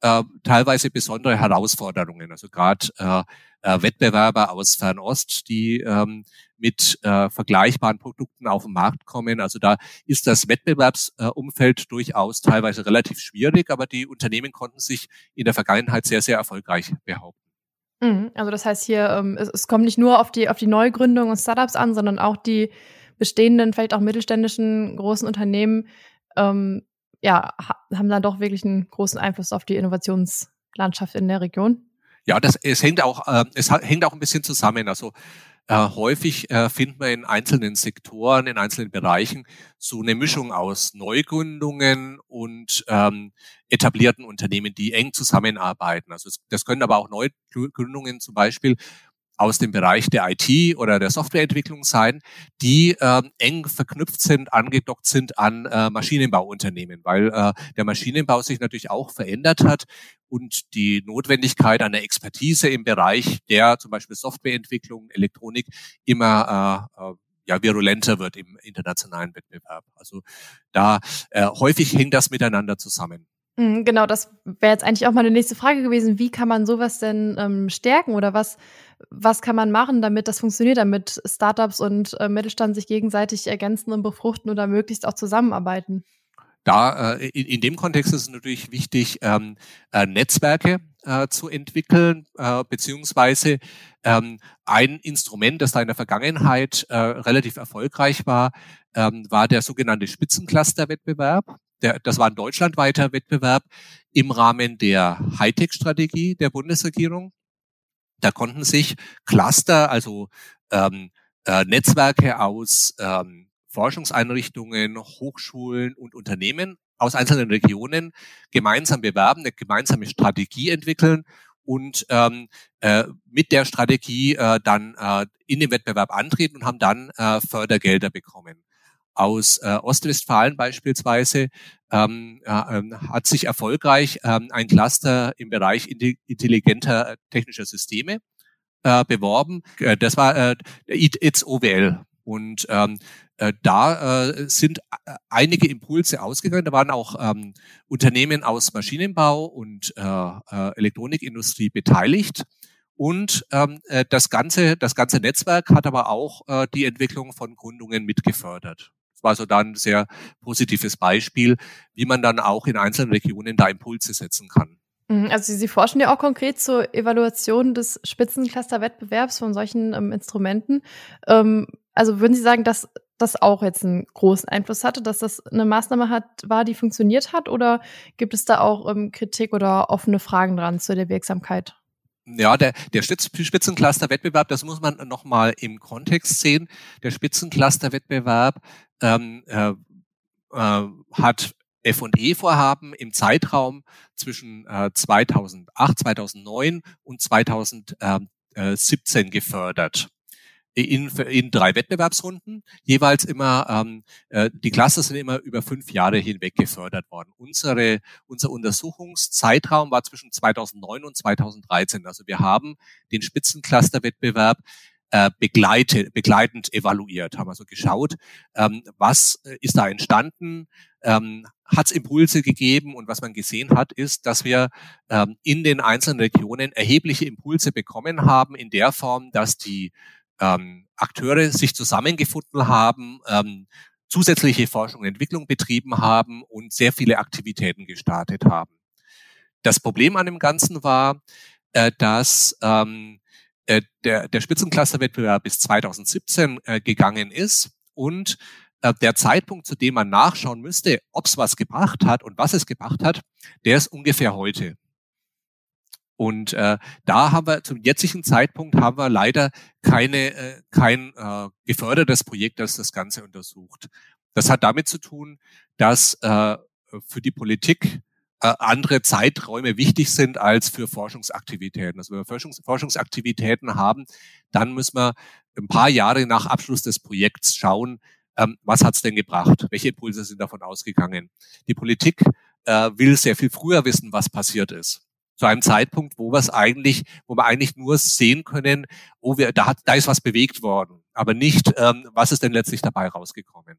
äh, teilweise besondere Herausforderungen. Also gerade äh, äh, Wettbewerber aus Fernost, die ähm, mit äh, vergleichbaren Produkten auf den Markt kommen. Also da ist das Wettbewerbsumfeld durchaus teilweise relativ schwierig, aber die Unternehmen konnten sich in der Vergangenheit sehr, sehr erfolgreich behaupten. Mhm. Also das heißt hier, ähm, es, es kommt nicht nur auf die, auf die Neugründung und Startups an, sondern auch die bestehenden, vielleicht auch mittelständischen großen Unternehmen, ähm, ja, haben dann doch wirklich einen großen Einfluss auf die Innovationslandschaft in der Region. Ja, das, es hängt auch, äh, es hängt auch ein bisschen zusammen. Also äh, häufig äh, findet man in einzelnen Sektoren, in einzelnen Bereichen so eine Mischung aus Neugründungen und ähm, etablierten Unternehmen, die eng zusammenarbeiten. Also es, das können aber auch Neugründungen zum Beispiel aus dem Bereich der IT oder der Softwareentwicklung sein, die äh, eng verknüpft sind, angedockt sind an äh, Maschinenbauunternehmen, weil äh, der Maschinenbau sich natürlich auch verändert hat und die Notwendigkeit einer Expertise im Bereich der zum Beispiel Softwareentwicklung, Elektronik immer äh, äh, ja, virulenter wird im internationalen Wettbewerb. Also da äh, häufig hängt das miteinander zusammen. Mhm, genau, das wäre jetzt eigentlich auch meine nächste Frage gewesen. Wie kann man sowas denn ähm, stärken oder was, was kann man machen, damit das funktioniert, damit Startups und äh, Mittelstand sich gegenseitig ergänzen und befruchten oder möglichst auch zusammenarbeiten? Da äh, in, in dem Kontext ist es natürlich wichtig, ähm, äh, Netzwerke äh, zu entwickeln, äh, beziehungsweise ähm, ein Instrument, das da in der Vergangenheit äh, relativ erfolgreich war, ähm, war der sogenannte Spitzencluster-Wettbewerb. Das war ein deutschlandweiter Wettbewerb im Rahmen der Hightech-Strategie der Bundesregierung. Da konnten sich Cluster, also ähm, äh, Netzwerke aus ähm, Forschungseinrichtungen, Hochschulen und Unternehmen aus einzelnen Regionen gemeinsam bewerben, eine gemeinsame Strategie entwickeln und ähm, äh, mit der Strategie äh, dann äh, in den Wettbewerb antreten und haben dann äh, Fördergelder bekommen aus äh, Ostwestfalen beispielsweise ähm, äh, hat sich erfolgreich ähm, ein Cluster im Bereich intelligenter technischer Systeme äh, beworben. Äh, das war äh, ITS OWL. Und ähm, äh, da äh, sind äh, einige Impulse ausgegangen. Da waren auch ähm, Unternehmen aus Maschinenbau und äh, äh, Elektronikindustrie beteiligt. Und ähm, äh, das ganze, das ganze Netzwerk hat aber auch äh, die Entwicklung von Gründungen mitgefördert war so dann ein sehr positives Beispiel, wie man dann auch in einzelnen Regionen da Impulse setzen kann. Mhm, also Sie forschen ja auch konkret zur Evaluation des Spitzencluster-Wettbewerbs von solchen ähm, Instrumenten. Ähm, also würden Sie sagen, dass das auch jetzt einen großen Einfluss hatte, dass das eine Maßnahme hat, war, die funktioniert hat? Oder gibt es da auch ähm, Kritik oder offene Fragen dran zu der Wirksamkeit? Ja, der, der Spitzencluster-Wettbewerb, das muss man nochmal im Kontext sehen. Der Spitzencluster-Wettbewerb ähm, äh, äh, hat F&E-Vorhaben im Zeitraum zwischen äh, 2008, 2009 und 2017 gefördert in, in drei Wettbewerbsrunden, jeweils immer, ähm, äh, die Cluster sind immer über fünf Jahre hinweg gefördert worden. Unsere, unser Untersuchungszeitraum war zwischen 2009 und 2013. Also wir haben den Spitzencluster-Wettbewerb äh, begleite, begleitend evaluiert, haben also geschaut, ähm, was äh, ist da entstanden, ähm, hat es Impulse gegeben? Und was man gesehen hat, ist, dass wir ähm, in den einzelnen Regionen erhebliche Impulse bekommen haben in der Form, dass die ähm, Akteure sich zusammengefunden haben, ähm, zusätzliche Forschung und Entwicklung betrieben haben und sehr viele Aktivitäten gestartet haben. Das Problem an dem Ganzen war, äh, dass ähm, äh, der, der Spitzencluster-Wettbewerb bis 2017 äh, gegangen ist und äh, der Zeitpunkt, zu dem man nachschauen müsste, ob es was gebracht hat und was es gebracht hat, der ist ungefähr heute. Und äh, da haben wir zum jetzigen Zeitpunkt haben wir leider keine äh, kein äh, gefördertes Projekt, das das Ganze untersucht. Das hat damit zu tun, dass äh, für die Politik äh, andere Zeiträume wichtig sind als für Forschungsaktivitäten. Also wenn wir Forschungs Forschungsaktivitäten haben, dann müssen wir ein paar Jahre nach Abschluss des Projekts schauen, ähm, was hat's denn gebracht? Welche Impulse sind davon ausgegangen? Die Politik äh, will sehr viel früher wissen, was passiert ist. Zu einem Zeitpunkt, wo wir es eigentlich, wo wir eigentlich nur sehen können, oh, wir, da, hat, da ist was bewegt worden, aber nicht, ähm, was ist denn letztlich dabei rausgekommen.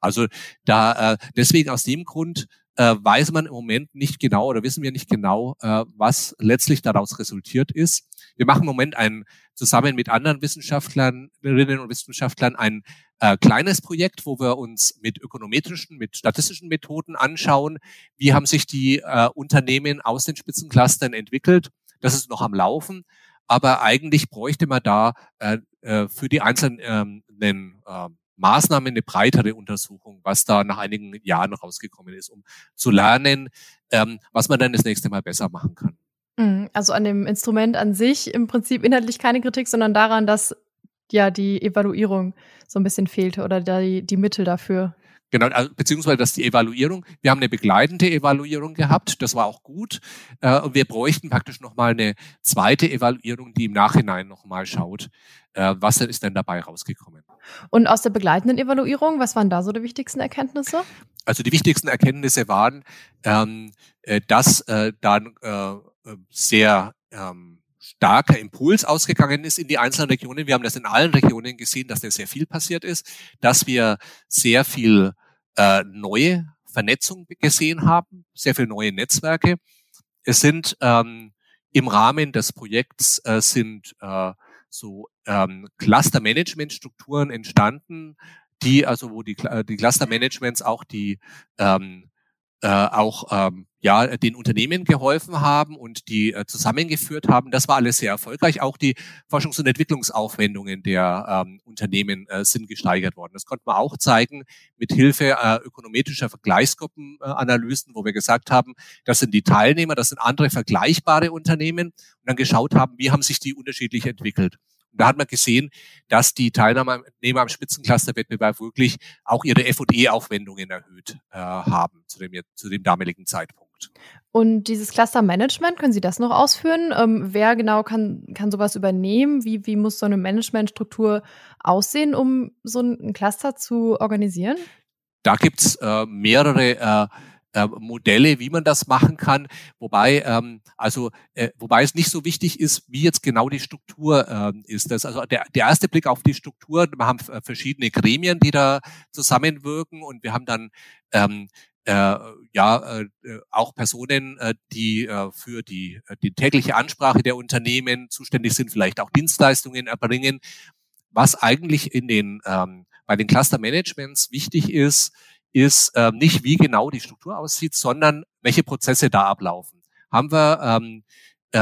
Also da äh, deswegen aus dem Grund äh, weiß man im Moment nicht genau oder wissen wir nicht genau, äh, was letztlich daraus resultiert ist. Wir machen im Moment ein zusammen mit anderen Wissenschaftlerinnen und Wissenschaftlern ein äh, kleines Projekt, wo wir uns mit ökonometrischen, mit statistischen Methoden anschauen, wie haben sich die äh, Unternehmen aus den Spitzenclustern entwickelt. Das ist noch am Laufen, aber eigentlich bräuchte man da äh, äh, für die einzelnen ähm, äh, Maßnahmen eine breitere Untersuchung, was da nach einigen Jahren rausgekommen ist, um zu lernen, ähm, was man dann das nächste Mal besser machen kann. Mhm. Also an dem Instrument an sich im Prinzip inhaltlich keine Kritik, sondern daran, dass ja die Evaluierung so ein bisschen fehlte oder die, die Mittel dafür. Genau, also, beziehungsweise dass die Evaluierung, wir haben eine begleitende Evaluierung gehabt, das war auch gut. Äh, und wir bräuchten praktisch nochmal eine zweite Evaluierung, die im Nachhinein nochmal schaut, äh, was ist denn dabei rausgekommen. Und aus der begleitenden Evaluierung, was waren da so die wichtigsten Erkenntnisse? Also die wichtigsten Erkenntnisse waren, ähm, äh, dass äh, dann äh, sehr ähm, starker Impuls ausgegangen ist in die einzelnen Regionen. Wir haben das in allen Regionen gesehen, dass da sehr viel passiert ist, dass wir sehr viel äh, neue Vernetzung gesehen haben, sehr viele neue Netzwerke. Es sind ähm, im Rahmen des Projekts äh, sind äh, so ähm, Cluster-Management-Strukturen entstanden, die also wo die, die Cluster-Managements auch die ähm, äh, auch ähm, ja den Unternehmen geholfen haben und die äh, zusammengeführt haben. Das war alles sehr erfolgreich. Auch die Forschungs- und Entwicklungsaufwendungen der ähm, Unternehmen äh, sind gesteigert worden. Das konnte man auch zeigen mit Hilfe äh, ökonometrischer Vergleichsgruppenanalysen, wo wir gesagt haben, das sind die Teilnehmer, das sind andere vergleichbare Unternehmen und dann geschaut haben, wie haben sich die unterschiedlich entwickelt. Und da hat man gesehen, dass die Teilnehmer am Spitzencluster-Wettbewerb wirklich auch ihre FE-Aufwendungen erhöht äh, haben zu dem, zu dem damaligen Zeitpunkt. Und dieses Cluster-Management, können Sie das noch ausführen? Ähm, wer genau kann, kann sowas übernehmen? Wie, wie muss so eine Managementstruktur aussehen, um so ein Cluster zu organisieren? Da gibt's äh, mehrere äh, äh, Modelle, wie man das machen kann, wobei ähm, also äh, wobei es nicht so wichtig ist, wie jetzt genau die Struktur äh, ist. Das also der, der erste Blick auf die Struktur. Wir haben verschiedene Gremien, die da zusammenwirken und wir haben dann ähm, äh, ja äh, auch Personen, äh, die äh, für die, äh, die tägliche Ansprache der Unternehmen zuständig sind, vielleicht auch Dienstleistungen erbringen. Was eigentlich in den ähm, bei den Cluster Managements wichtig ist, ist ähm, nicht, wie genau die Struktur aussieht, sondern welche Prozesse da ablaufen. Haben wir ähm, äh,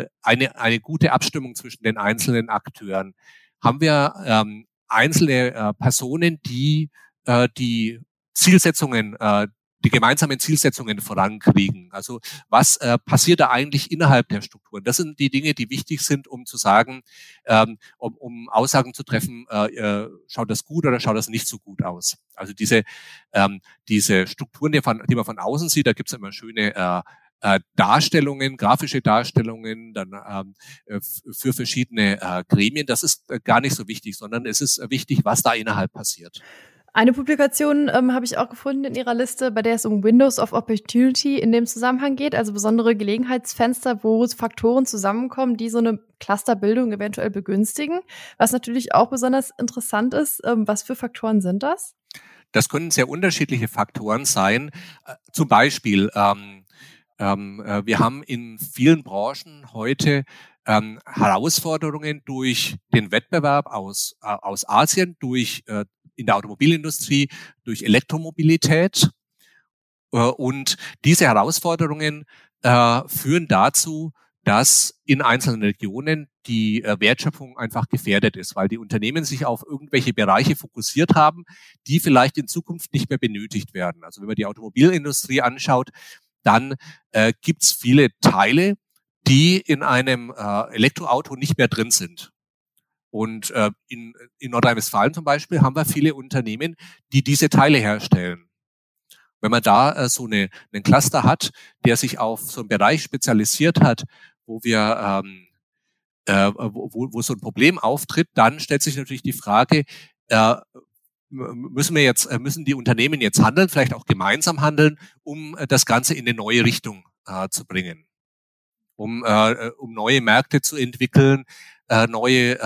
äh, eine, eine gute Abstimmung zwischen den einzelnen Akteuren? Haben wir ähm, einzelne äh, Personen, die äh, die Zielsetzungen äh, die gemeinsamen Zielsetzungen vorankriegen. Also was äh, passiert da eigentlich innerhalb der Strukturen? Das sind die Dinge, die wichtig sind, um zu sagen, ähm, um, um Aussagen zu treffen, äh, äh, schaut das gut oder schaut das nicht so gut aus. Also diese, ähm, diese Strukturen, die, von, die man von außen sieht, da gibt es immer schöne äh, äh, Darstellungen, grafische Darstellungen, dann ähm, äh, für verschiedene äh, Gremien. Das ist äh, gar nicht so wichtig, sondern es ist wichtig, was da innerhalb passiert. Eine Publikation ähm, habe ich auch gefunden in Ihrer Liste, bei der es um Windows of Opportunity in dem Zusammenhang geht, also besondere Gelegenheitsfenster, wo Faktoren zusammenkommen, die so eine Clusterbildung eventuell begünstigen. Was natürlich auch besonders interessant ist, ähm, was für Faktoren sind das? Das können sehr unterschiedliche Faktoren sein. Äh, zum Beispiel, ähm, ähm, äh, wir haben in vielen Branchen heute ähm, Herausforderungen durch den Wettbewerb aus, äh, aus Asien, durch äh, in der Automobilindustrie durch Elektromobilität. Äh, und diese Herausforderungen äh, führen dazu, dass in einzelnen Regionen die äh, Wertschöpfung einfach gefährdet ist, weil die Unternehmen sich auf irgendwelche Bereiche fokussiert haben, die vielleicht in Zukunft nicht mehr benötigt werden. Also wenn man die Automobilindustrie anschaut, dann äh, gibt es viele Teile, die in einem äh, Elektroauto nicht mehr drin sind. Und äh, in, in Nordrhein-Westfalen zum Beispiel haben wir viele Unternehmen, die diese Teile herstellen. Wenn man da äh, so eine, einen Cluster hat, der sich auf so einen Bereich spezialisiert hat, wo wir ähm, äh, wo, wo so ein Problem auftritt, dann stellt sich natürlich die Frage, äh, müssen wir jetzt, äh, müssen die Unternehmen jetzt handeln, vielleicht auch gemeinsam handeln, um äh, das Ganze in eine neue Richtung äh, zu bringen, um, äh, um neue Märkte zu entwickeln, äh, neue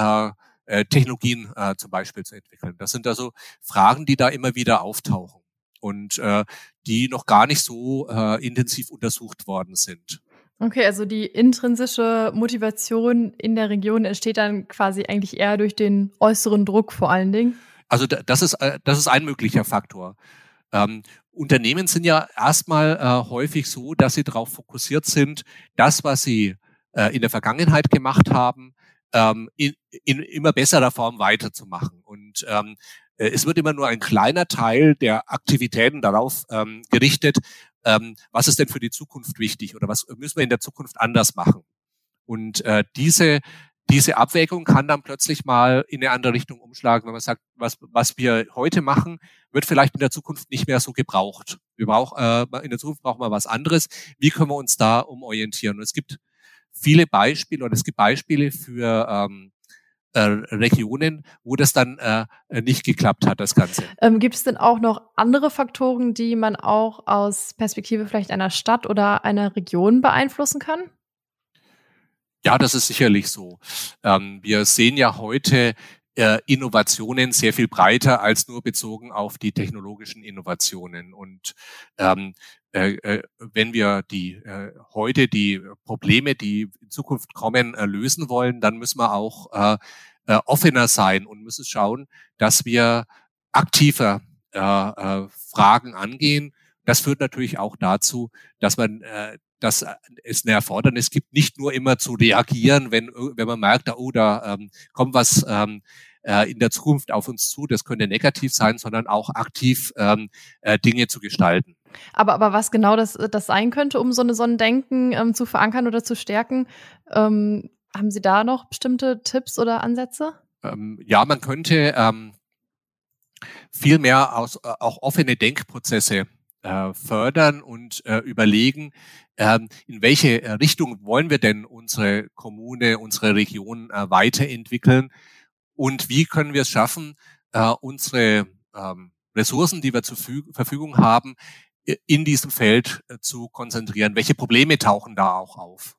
äh, Technologien äh, zum Beispiel zu entwickeln. Das sind also Fragen, die da immer wieder auftauchen und äh, die noch gar nicht so äh, intensiv untersucht worden sind. Okay, also die intrinsische Motivation in der Region entsteht dann quasi eigentlich eher durch den äußeren Druck vor allen Dingen. Also das ist, äh, das ist ein möglicher Faktor. Ähm, Unternehmen sind ja erstmal äh, häufig so, dass sie darauf fokussiert sind, das, was sie äh, in der Vergangenheit gemacht haben, ähm, in, in immer besserer Form weiterzumachen. Und ähm, äh, es wird immer nur ein kleiner Teil der Aktivitäten darauf ähm, gerichtet, ähm, was ist denn für die Zukunft wichtig oder was müssen wir in der Zukunft anders machen. Und äh, diese diese Abwägung kann dann plötzlich mal in eine andere Richtung umschlagen, wenn man sagt, was, was wir heute machen, wird vielleicht in der Zukunft nicht mehr so gebraucht. Wir brauchen, äh, in der Zukunft brauchen wir was anderes. Wie können wir uns da umorientieren? Und es gibt viele Beispiele oder es gibt Beispiele für ähm, äh, Regionen, wo das dann äh, nicht geklappt hat, das Ganze. Ähm, gibt es denn auch noch andere Faktoren, die man auch aus Perspektive vielleicht einer Stadt oder einer Region beeinflussen kann? Ja, das ist sicherlich so. Ähm, wir sehen ja heute äh, Innovationen sehr viel breiter als nur bezogen auf die technologischen Innovationen. Und ähm, äh, äh, wenn wir die äh, heute die Probleme, die in Zukunft kommen, äh, lösen wollen, dann müssen wir auch äh, äh, offener sein und müssen schauen, dass wir aktiver äh, äh, Fragen angehen. Das führt natürlich auch dazu, dass man äh, dass es eine Erfordernis gibt, nicht nur immer zu reagieren, wenn, wenn man merkt, oh, da ähm, kommt was ähm, äh, in der Zukunft auf uns zu, das könnte negativ sein, sondern auch aktiv ähm, äh, Dinge zu gestalten. Aber, aber was genau das, das sein könnte, um so eine Sonnendenken ähm, zu verankern oder zu stärken, ähm, haben Sie da noch bestimmte Tipps oder Ansätze? Ähm, ja, man könnte ähm, viel mehr aus, äh, auch offene Denkprozesse äh, fördern und äh, überlegen, ähm, in welche äh, Richtung wollen wir denn unsere Kommune, unsere Region äh, weiterentwickeln und wie können wir es schaffen, äh, unsere ähm, Ressourcen, die wir zur Verfügung haben, in diesem Feld äh, zu konzentrieren. Welche Probleme tauchen da auch auf?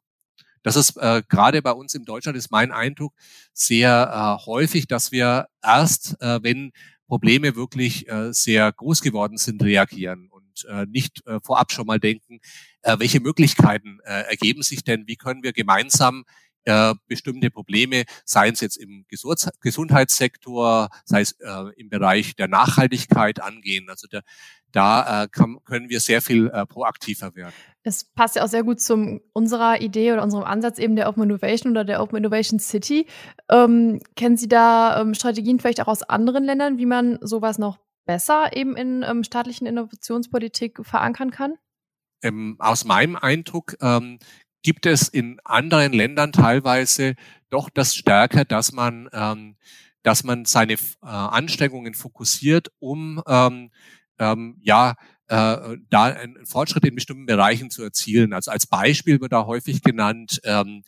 Das ist äh, gerade bei uns in Deutschland ist mein Eindruck sehr äh, häufig, dass wir erst, äh, wenn Probleme wirklich äh, sehr groß geworden sind, reagieren und äh, nicht äh, vorab schon mal denken, äh, welche Möglichkeiten äh, ergeben sich denn, wie können wir gemeinsam äh, bestimmte Probleme, sei es jetzt im Gesundheitssektor, sei es äh, im Bereich der Nachhaltigkeit angehen. Also der, da äh, kann, können wir sehr viel äh, proaktiver werden. Es passt ja auch sehr gut zu unserer Idee oder unserem Ansatz eben der Open Innovation oder der Open Innovation City. Ähm, kennen Sie da ähm, Strategien vielleicht auch aus anderen Ländern, wie man sowas noch besser eben in ähm, staatlichen Innovationspolitik verankern kann? Ähm, aus meinem Eindruck ähm, gibt es in anderen Ländern teilweise doch das stärker, dass man, ähm, dass man seine äh, Anstrengungen fokussiert, um ähm, ähm, ja äh, da einen Fortschritt in bestimmten Bereichen zu erzielen. Also als Beispiel wird da häufig genannt ähm,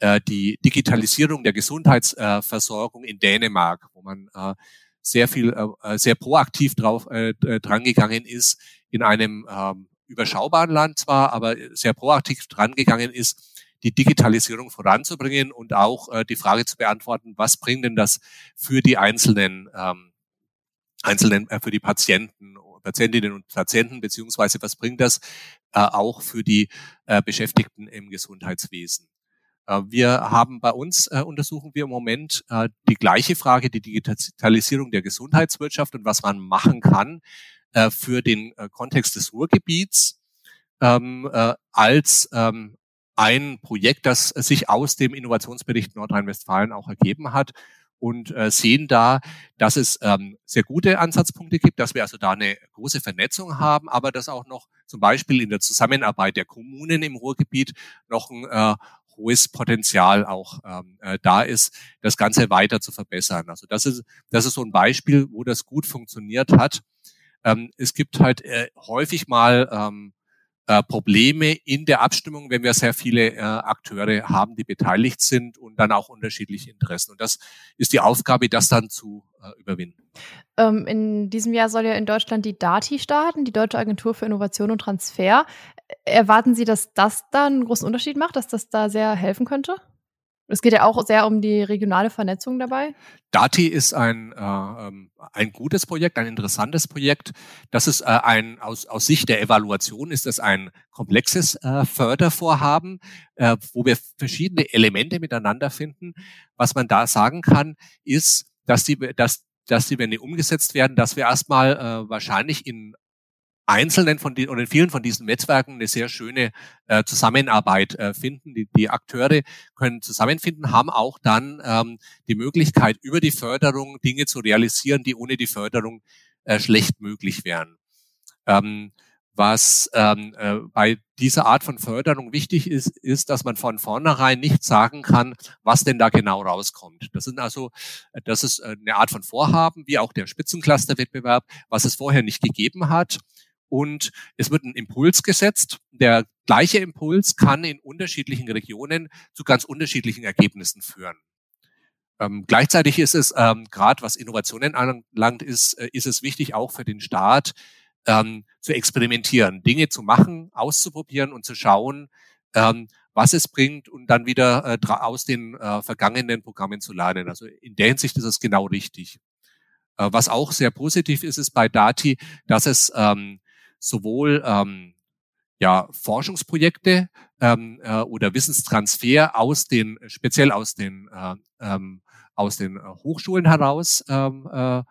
äh, die Digitalisierung der Gesundheitsversorgung in Dänemark, wo man äh, sehr viel, äh, sehr proaktiv drauf äh, drangegangen ist, in einem ähm, überschaubaren Land zwar, aber sehr proaktiv drangegangen ist, die Digitalisierung voranzubringen und auch äh, die Frage zu beantworten, was bringt denn das für die einzelnen, ähm, einzelnen äh, für die Patienten, Patientinnen und Patienten, beziehungsweise was bringt das äh, auch für die äh, Beschäftigten im Gesundheitswesen. Äh, wir haben bei uns, äh, untersuchen wir im Moment äh, die gleiche Frage, die Digitalisierung der Gesundheitswirtschaft und was man machen kann, äh, für den äh, Kontext des Ruhrgebiets ähm, äh, als ähm, ein Projekt, das sich aus dem Innovationsbericht Nordrhein-Westfalen auch ergeben hat und äh, sehen da, dass es ähm, sehr gute Ansatzpunkte gibt, dass wir also da eine große Vernetzung haben, aber dass auch noch zum Beispiel in der Zusammenarbeit der Kommunen im Ruhrgebiet noch ein äh, hohes Potenzial auch ähm, äh, da ist, das Ganze weiter zu verbessern. Also das ist, das ist so ein Beispiel, wo das gut funktioniert hat. Ähm, es gibt halt äh, häufig mal ähm, äh, Probleme in der Abstimmung, wenn wir sehr viele äh, Akteure haben, die beteiligt sind und dann auch unterschiedliche Interessen. Und das ist die Aufgabe, das dann zu äh, überwinden. Ähm, in diesem Jahr soll ja in Deutschland die DATI starten, die Deutsche Agentur für Innovation und Transfer. Erwarten Sie, dass das da einen großen Unterschied macht, dass das da sehr helfen könnte? Es geht ja auch sehr um die regionale Vernetzung dabei. Dati ist ein, äh, ähm, ein gutes Projekt, ein interessantes Projekt. Das ist äh, ein, aus, aus Sicht der Evaluation ist das ein komplexes äh, Fördervorhaben, äh, wo wir verschiedene Elemente miteinander finden. Was man da sagen kann, ist, dass die, dass, dass die, wenn die umgesetzt werden, dass wir erstmal äh, wahrscheinlich in einzelnen von den oder in vielen von diesen Netzwerken eine sehr schöne äh, Zusammenarbeit äh, finden. Die, die Akteure können zusammenfinden, haben auch dann ähm, die Möglichkeit, über die Förderung Dinge zu realisieren, die ohne die Förderung äh, schlecht möglich wären. Ähm, was ähm, äh, bei dieser Art von Förderung wichtig ist, ist, dass man von vornherein nicht sagen kann, was denn da genau rauskommt. Das sind also, das ist eine Art von Vorhaben, wie auch der Spitzencluster-Wettbewerb, was es vorher nicht gegeben hat und es wird ein Impuls gesetzt. Der gleiche Impuls kann in unterschiedlichen Regionen zu ganz unterschiedlichen Ergebnissen führen. Ähm, gleichzeitig ist es, ähm, gerade was Innovationen anlangt, ist, äh, ist es wichtig auch für den Staat, ähm, zu experimentieren, Dinge zu machen, auszuprobieren und zu schauen, ähm, was es bringt und dann wieder äh, aus den äh, vergangenen Programmen zu lernen. Also in der Hinsicht ist es genau richtig. Äh, was auch sehr positiv ist, ist bei Dati, dass es ähm, sowohl ähm, ja, Forschungsprojekte ähm, äh, oder Wissenstransfer aus den, speziell aus den, äh, ähm, aus den äh, Hochschulen heraus ähm, äh,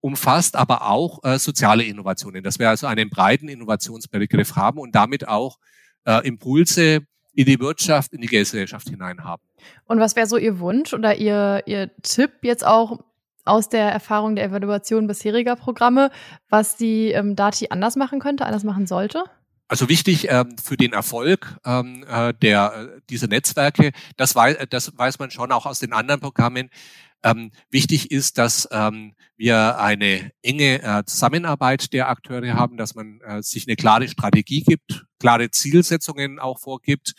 umfasst, aber auch äh, soziale Innovationen, dass wir also einen breiten Innovationsbegriff haben und damit auch äh, Impulse in die Wirtschaft, in die Gesellschaft hinein haben. Und was wäre so Ihr Wunsch oder Ihr, Ihr Tipp jetzt auch aus der Erfahrung der Evaluation bisheriger Programme, was die ähm, Dati anders machen könnte, anders machen sollte? Also wichtig ähm, für den Erfolg ähm, äh, der äh, diese Netzwerke, das weiß, das weiß man schon auch aus den anderen Programmen. Ähm, wichtig ist, dass ähm, wir eine enge äh, Zusammenarbeit der Akteure haben, dass man äh, sich eine klare Strategie gibt, klare Zielsetzungen auch vorgibt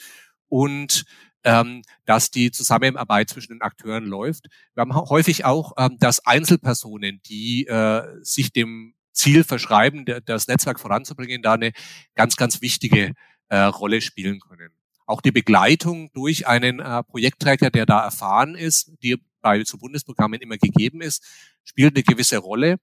und ähm, dass die Zusammenarbeit zwischen den Akteuren läuft. Wir haben häufig auch, ähm, dass Einzelpersonen, die äh, sich dem Ziel verschreiben, das Netzwerk voranzubringen, da eine ganz, ganz wichtige äh, Rolle spielen können. Auch die Begleitung durch einen äh, Projektträger, der da erfahren ist, die bei so Bundesprogrammen immer gegeben ist, spielt eine gewisse Rolle.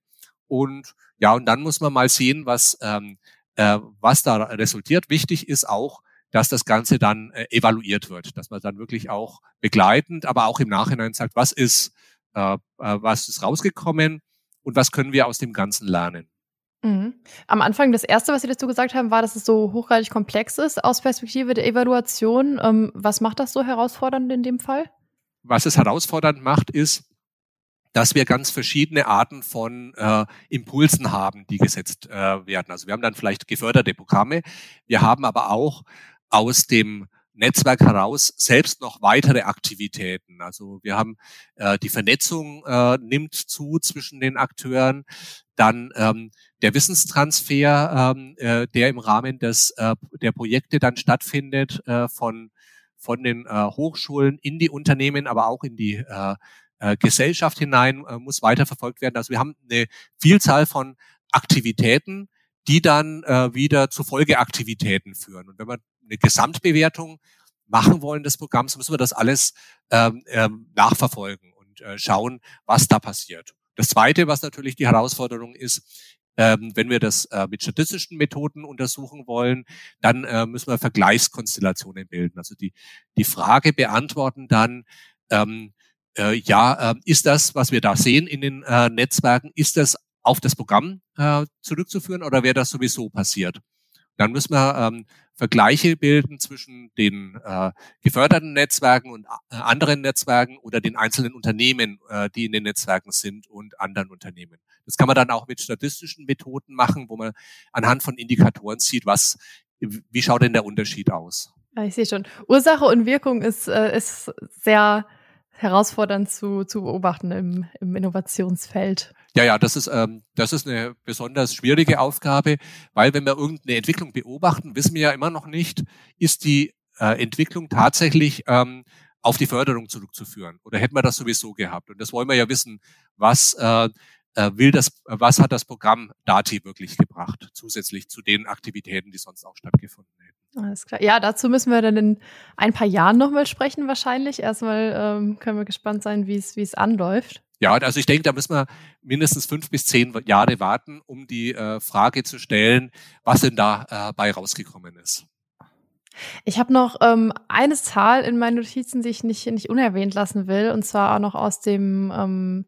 Und ja, und dann muss man mal sehen, was, ähm, äh, was da resultiert. Wichtig ist auch, dass das Ganze dann äh, evaluiert wird, dass man dann wirklich auch begleitend, aber auch im Nachhinein sagt, was ist, äh, äh, was ist rausgekommen und was können wir aus dem Ganzen lernen. Mhm. Am Anfang, das Erste, was Sie dazu gesagt haben, war, dass es so hochgradig komplex ist aus Perspektive der Evaluation. Ähm, was macht das so herausfordernd in dem Fall? Was es herausfordernd macht, ist, dass wir ganz verschiedene Arten von äh, Impulsen haben, die gesetzt äh, werden. Also wir haben dann vielleicht geförderte Programme, wir haben aber auch aus dem Netzwerk heraus selbst noch weitere Aktivitäten. Also wir haben äh, die Vernetzung äh, nimmt zu zwischen den Akteuren, dann ähm, der Wissenstransfer, ähm, äh, der im Rahmen des äh, der Projekte dann stattfindet äh, von von den äh, Hochschulen in die Unternehmen, aber auch in die äh, äh, Gesellschaft hinein äh, muss weiterverfolgt werden. Also wir haben eine Vielzahl von Aktivitäten, die dann äh, wieder zu Folgeaktivitäten führen. Und wenn wir eine Gesamtbewertung machen wollen des Programms, müssen wir das alles ähm, ähm, nachverfolgen und äh, schauen, was da passiert. Das Zweite, was natürlich die Herausforderung ist, ähm, wenn wir das äh, mit statistischen Methoden untersuchen wollen, dann äh, müssen wir Vergleichskonstellationen bilden. Also die, die Frage beantworten dann, ähm, äh, ja, äh, ist das, was wir da sehen in den äh, Netzwerken, ist das auf das Programm äh, zurückzuführen oder wäre das sowieso passiert? Dann müssen wir ähm, Vergleiche bilden zwischen den äh, geförderten Netzwerken und äh, anderen Netzwerken oder den einzelnen Unternehmen, äh, die in den Netzwerken sind und anderen Unternehmen. Das kann man dann auch mit statistischen Methoden machen, wo man anhand von Indikatoren sieht, was, wie schaut denn der Unterschied aus. Ja, ich sehe schon. Ursache und Wirkung ist, äh, ist sehr herausfordernd zu, zu beobachten im, im Innovationsfeld. Ja, ja, das ist, ähm, das ist eine besonders schwierige Aufgabe, weil wenn wir irgendeine Entwicklung beobachten, wissen wir ja immer noch nicht, ist die äh, Entwicklung tatsächlich ähm, auf die Förderung zurückzuführen oder hätten wir das sowieso gehabt? Und das wollen wir ja wissen, was äh, äh, will das, was hat das Programm Dati wirklich gebracht, zusätzlich zu den Aktivitäten, die sonst auch stattgefunden hätten. Alles klar. Ja, dazu müssen wir dann in ein paar Jahren nochmal sprechen, wahrscheinlich. Erstmal ähm, können wir gespannt sein, wie es wie es anläuft. Ja, also ich denke, da müssen wir mindestens fünf bis zehn Jahre warten, um die äh, Frage zu stellen, was denn da äh, bei rausgekommen ist. Ich habe noch ähm, eine Zahl in meinen Notizen, die ich nicht, nicht unerwähnt lassen will, und zwar auch noch aus dem ähm,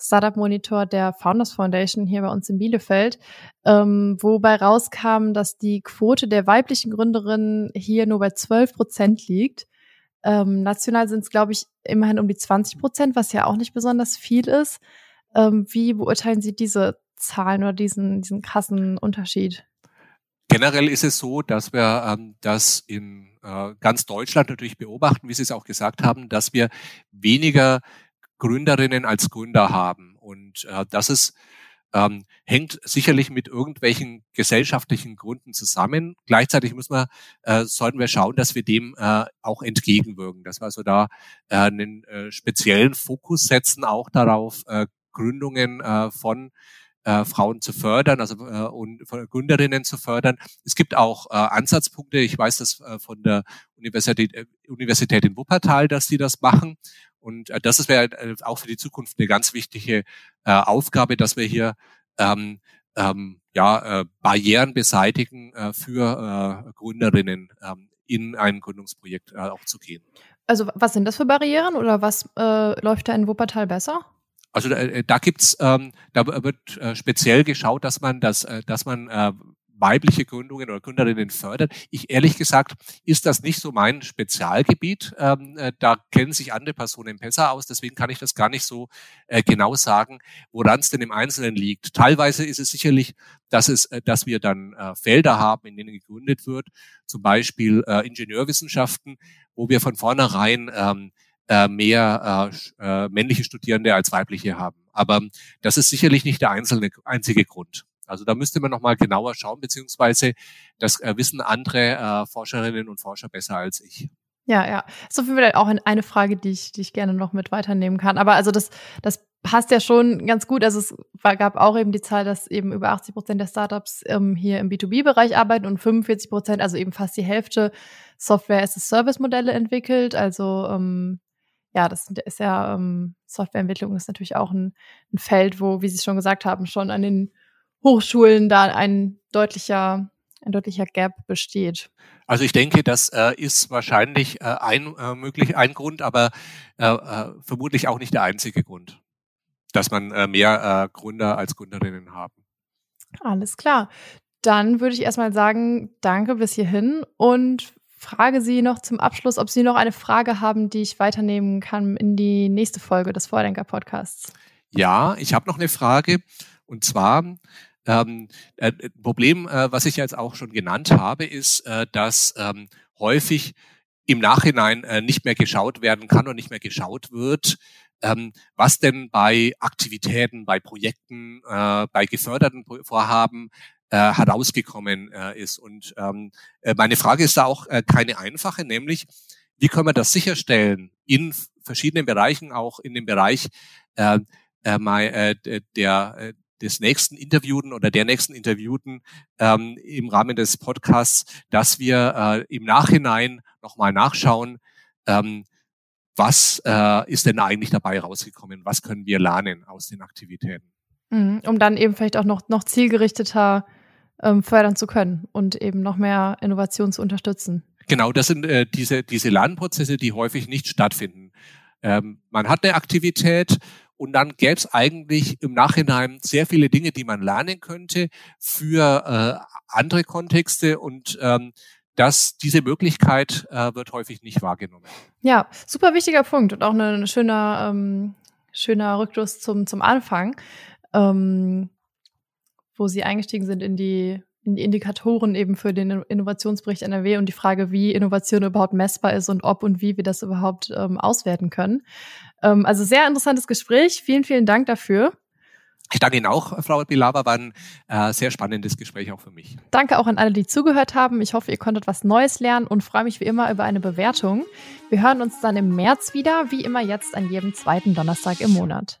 Startup Monitor der Founders Foundation hier bei uns in Bielefeld, ähm, wobei rauskam, dass die Quote der weiblichen Gründerinnen hier nur bei 12 Prozent liegt. Ähm, national sind es, glaube ich, immerhin um die 20 Prozent, was ja auch nicht besonders viel ist. Ähm, wie beurteilen Sie diese Zahlen oder diesen, diesen krassen Unterschied? Generell ist es so, dass wir ähm, das in äh, ganz Deutschland natürlich beobachten, wie Sie es auch gesagt haben, dass wir weniger Gründerinnen als Gründer haben. Und äh, das ist, ähm, hängt sicherlich mit irgendwelchen gesellschaftlichen Gründen zusammen. Gleichzeitig muss man, äh, sollten wir schauen, dass wir dem äh, auch entgegenwirken, dass wir also da äh, einen äh, speziellen Fokus setzen, auch darauf, äh, Gründungen äh, von äh, Frauen zu fördern, also äh, und von Gründerinnen zu fördern. Es gibt auch äh, Ansatzpunkte. Ich weiß das äh, von der Universität, äh, Universität in Wuppertal, dass die das machen. Und äh, das wäre äh, auch für die Zukunft eine ganz wichtige äh, Aufgabe, dass wir hier ähm, ähm, ja, äh, Barrieren beseitigen äh, für äh, Gründerinnen ähm, in ein Gründungsprojekt äh, auch zu gehen. Also was sind das für Barrieren oder was äh, läuft da in Wuppertal besser? Also äh, da gibt's, ähm, da wird äh, speziell geschaut, dass man das, äh, dass man äh, weibliche Gründungen oder Gründerinnen fördert. Ich ehrlich gesagt ist das nicht so mein Spezialgebiet. Ähm, äh, da kennen sich andere Personen besser aus. Deswegen kann ich das gar nicht so äh, genau sagen, woran es denn im Einzelnen liegt. Teilweise ist es sicherlich, dass es, äh, dass wir dann äh, Felder haben, in denen gegründet wird, zum Beispiel äh, Ingenieurwissenschaften, wo wir von vornherein ähm, äh, mehr männliche Studierende als weibliche haben. Aber das ist sicherlich nicht der einzelne, einzige Grund. Also da müsste man nochmal genauer schauen, beziehungsweise das äh, wissen andere äh, Forscherinnen und Forscher besser als ich. Ja, ja. Auf jeden Fall auch eine Frage, die ich, die ich gerne noch mit weiternehmen kann. Aber also das, das passt ja schon ganz gut. Also es gab auch eben die Zahl, dass eben über 80 Prozent der Startups ähm, hier im B2B-Bereich arbeiten und 45 Prozent, also eben fast die Hälfte, Software-as-a-Service-Modelle entwickelt. Also ähm, ja, das ist ja ähm, Softwareentwicklung ist natürlich auch ein, ein Feld, wo, wie Sie schon gesagt haben, schon an den Hochschulen da ein deutlicher, ein deutlicher Gap besteht. Also ich denke, das äh, ist wahrscheinlich äh, ein äh, möglich ein Grund, aber äh, äh, vermutlich auch nicht der einzige Grund, dass man äh, mehr Gründer als Gründerinnen haben. Alles klar. Dann würde ich erstmal sagen, danke bis hierhin und frage Sie noch zum Abschluss, ob Sie noch eine Frage haben, die ich weiternehmen kann in die nächste Folge des Vordenker-Podcasts. Ja, ich habe noch eine Frage. Und zwar, ähm, äh, Problem, äh, was ich jetzt auch schon genannt habe, ist, äh, dass ähm, häufig im Nachhinein äh, nicht mehr geschaut werden kann und nicht mehr geschaut wird, ähm, was denn bei Aktivitäten, bei Projekten, äh, bei geförderten Vorhaben äh, herausgekommen äh, ist. Und ähm, äh, meine Frage ist da auch äh, keine einfache, nämlich wie können wir das sicherstellen in verschiedenen Bereichen, auch in dem Bereich äh, äh, der, äh, des nächsten Interviewten oder der nächsten Interviewten ähm, im Rahmen des Podcasts, dass wir äh, im Nachhinein nochmal nachschauen, ähm, was äh, ist denn eigentlich dabei rausgekommen, was können wir lernen aus den Aktivitäten. Mhm, um dann eben vielleicht auch noch, noch zielgerichteter ähm, fördern zu können und eben noch mehr Innovation zu unterstützen. Genau, das sind äh, diese, diese Lernprozesse, die häufig nicht stattfinden. Ähm, man hat eine Aktivität und dann gäbe es eigentlich im Nachhinein sehr viele Dinge, die man lernen könnte für äh, andere Kontexte und ähm, dass diese Möglichkeit äh, wird häufig nicht wahrgenommen. Ja, super wichtiger Punkt und auch ein schöner, ähm, schöner Rückschluss zum, zum Anfang, ähm, wo Sie eingestiegen sind in die, in die Indikatoren eben für den Innovationsbericht NRW und die Frage, wie Innovation überhaupt messbar ist und ob und wie wir das überhaupt ähm, auswerten können. Ähm, also sehr interessantes Gespräch. Vielen, vielen Dank dafür. Ich danke Ihnen auch, Frau Bilava, war ein äh, sehr spannendes Gespräch auch für mich. Danke auch an alle, die zugehört haben. Ich hoffe, ihr konntet was Neues lernen und freue mich wie immer über eine Bewertung. Wir hören uns dann im März wieder, wie immer jetzt an jedem zweiten Donnerstag im Monat.